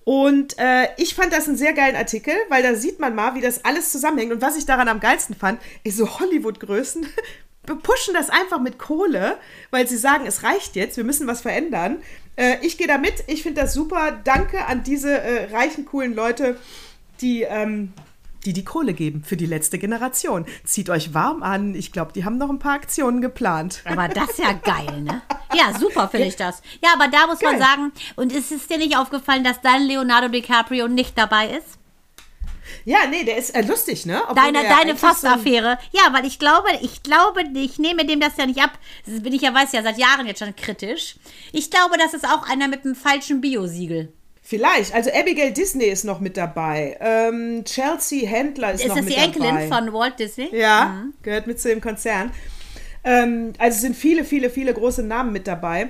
Und äh, ich fand das einen sehr geilen Artikel, weil da sieht man mal, wie das alles zusammenhängt. Und was ich daran am geilsten fand, ist so Hollywood-Größen pushen das einfach mit Kohle, weil sie sagen, es reicht jetzt, wir müssen was verändern. Äh, ich gehe da mit, ich finde das super. Danke an diese äh, reichen, coolen Leute, die, ähm, die die Kohle geben für die letzte Generation. Zieht euch warm an. Ich glaube, die haben noch ein paar Aktionen geplant. Aber das ist ja geil, ne? Ja, super finde ich das. Ja, aber da muss man Geil. sagen, und ist es dir nicht aufgefallen, dass dein Leonardo DiCaprio nicht dabei ist? Ja, nee, der ist äh, lustig, ne? Obwohl Deine, deine eigentlich so Fastaffäre. Ja, weil ich glaube, ich glaube, ich nehme dem das ja nicht ab. Das bin ich ja, weiß ja, seit Jahren jetzt schon kritisch. Ich glaube, das ist auch einer mit einem falschen Biosiegel. Vielleicht. Also Abigail Disney ist noch mit dabei. Ähm, Chelsea Handler ist, Ist noch das mit die Enkelin dabei. von Walt Disney? Ja, gehört mit zu dem Konzern. Ähm, also es sind viele, viele, viele große Namen mit dabei.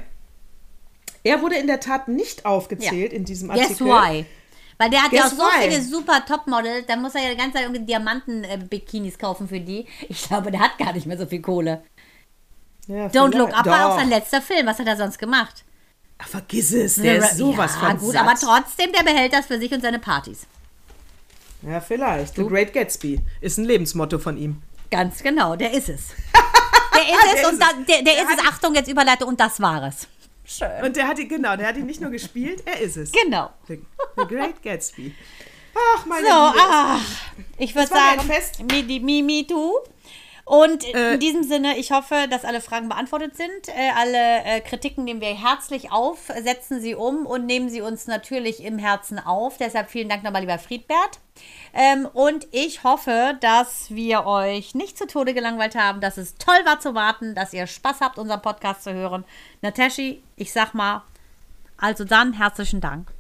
Er wurde in der Tat nicht aufgezählt in diesem Artikel. Guess why? Weil der hat ja auch Guess so why? viele super Topmodels, da muss er ja die ganze Zeit irgendwie Diamanten-Bikinis kaufen für die. Ich glaube, der hat gar nicht mehr so viel Kohle. Ja, Don't Look Up war auch sein letzter Film. Was hat er sonst gemacht? Ach, vergiss es, der ist sowas ja, von gut, satt. aber trotzdem, der behält das für sich und seine Partys. Ja, vielleicht. The Great Gatsby ist ein Lebensmotto von ihm. Ganz genau, der ist es. Der ist Der es ist und da, es. der, der Der ist es. Achtung, jetzt Überleitung und das war es. Schön. Und der hat ihn, genau, der hat ihn nicht nur gespielt, er ist es. Genau. The, The Great Gatsby. Ach, meine So, Liebe. ach, ich würde sagen, Fest. me, me, me too. Und Äh, in diesem Sinne, ich hoffe, dass alle Fragen beantwortet sind. Äh, alle äh, Kritiken nehmen wir herzlich auf, setzen sie um und nehmen sie uns natürlich im Herzen auf. Deshalb vielen Dank nochmal, lieber Friedbert. Ähm, und ich hoffe, dass wir euch nicht zu Tode gelangweilt haben, dass es toll war zu warten, dass ihr Spaß habt, unseren Podcast zu hören. Nataschi, ich sag mal, also dann herzlichen Dank.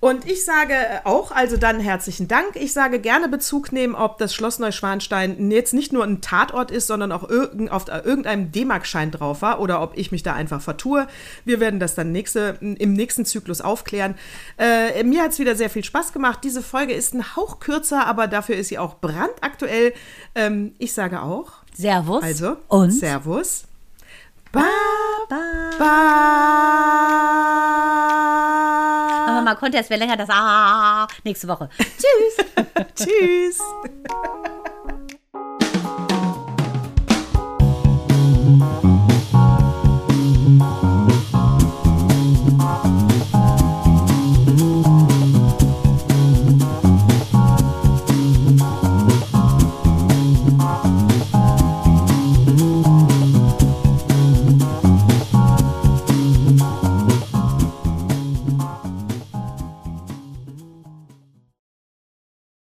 Und ich sage auch, also dann herzlichen Dank. Ich sage gerne Bezug nehmen, ob das Schloss Neuschwanstein jetzt nicht nur ein Tatort ist, sondern auch irgend, auf irgendeinem D-Mark-Schein drauf war oder ob ich mich da einfach vertue. Wir werden das dann nächste, im nächsten Zyklus aufklären. Äh, mir hat es wieder sehr viel Spaß gemacht. Diese Folge ist ein Hauch kürzer, aber dafür ist sie auch brandaktuell. Ähm, ich sage auch. Servus. Also, und Servus. Ba, ba, ba. Aber man konnte es länger das Ah. Nächste Woche. Tschüss. Tschüss.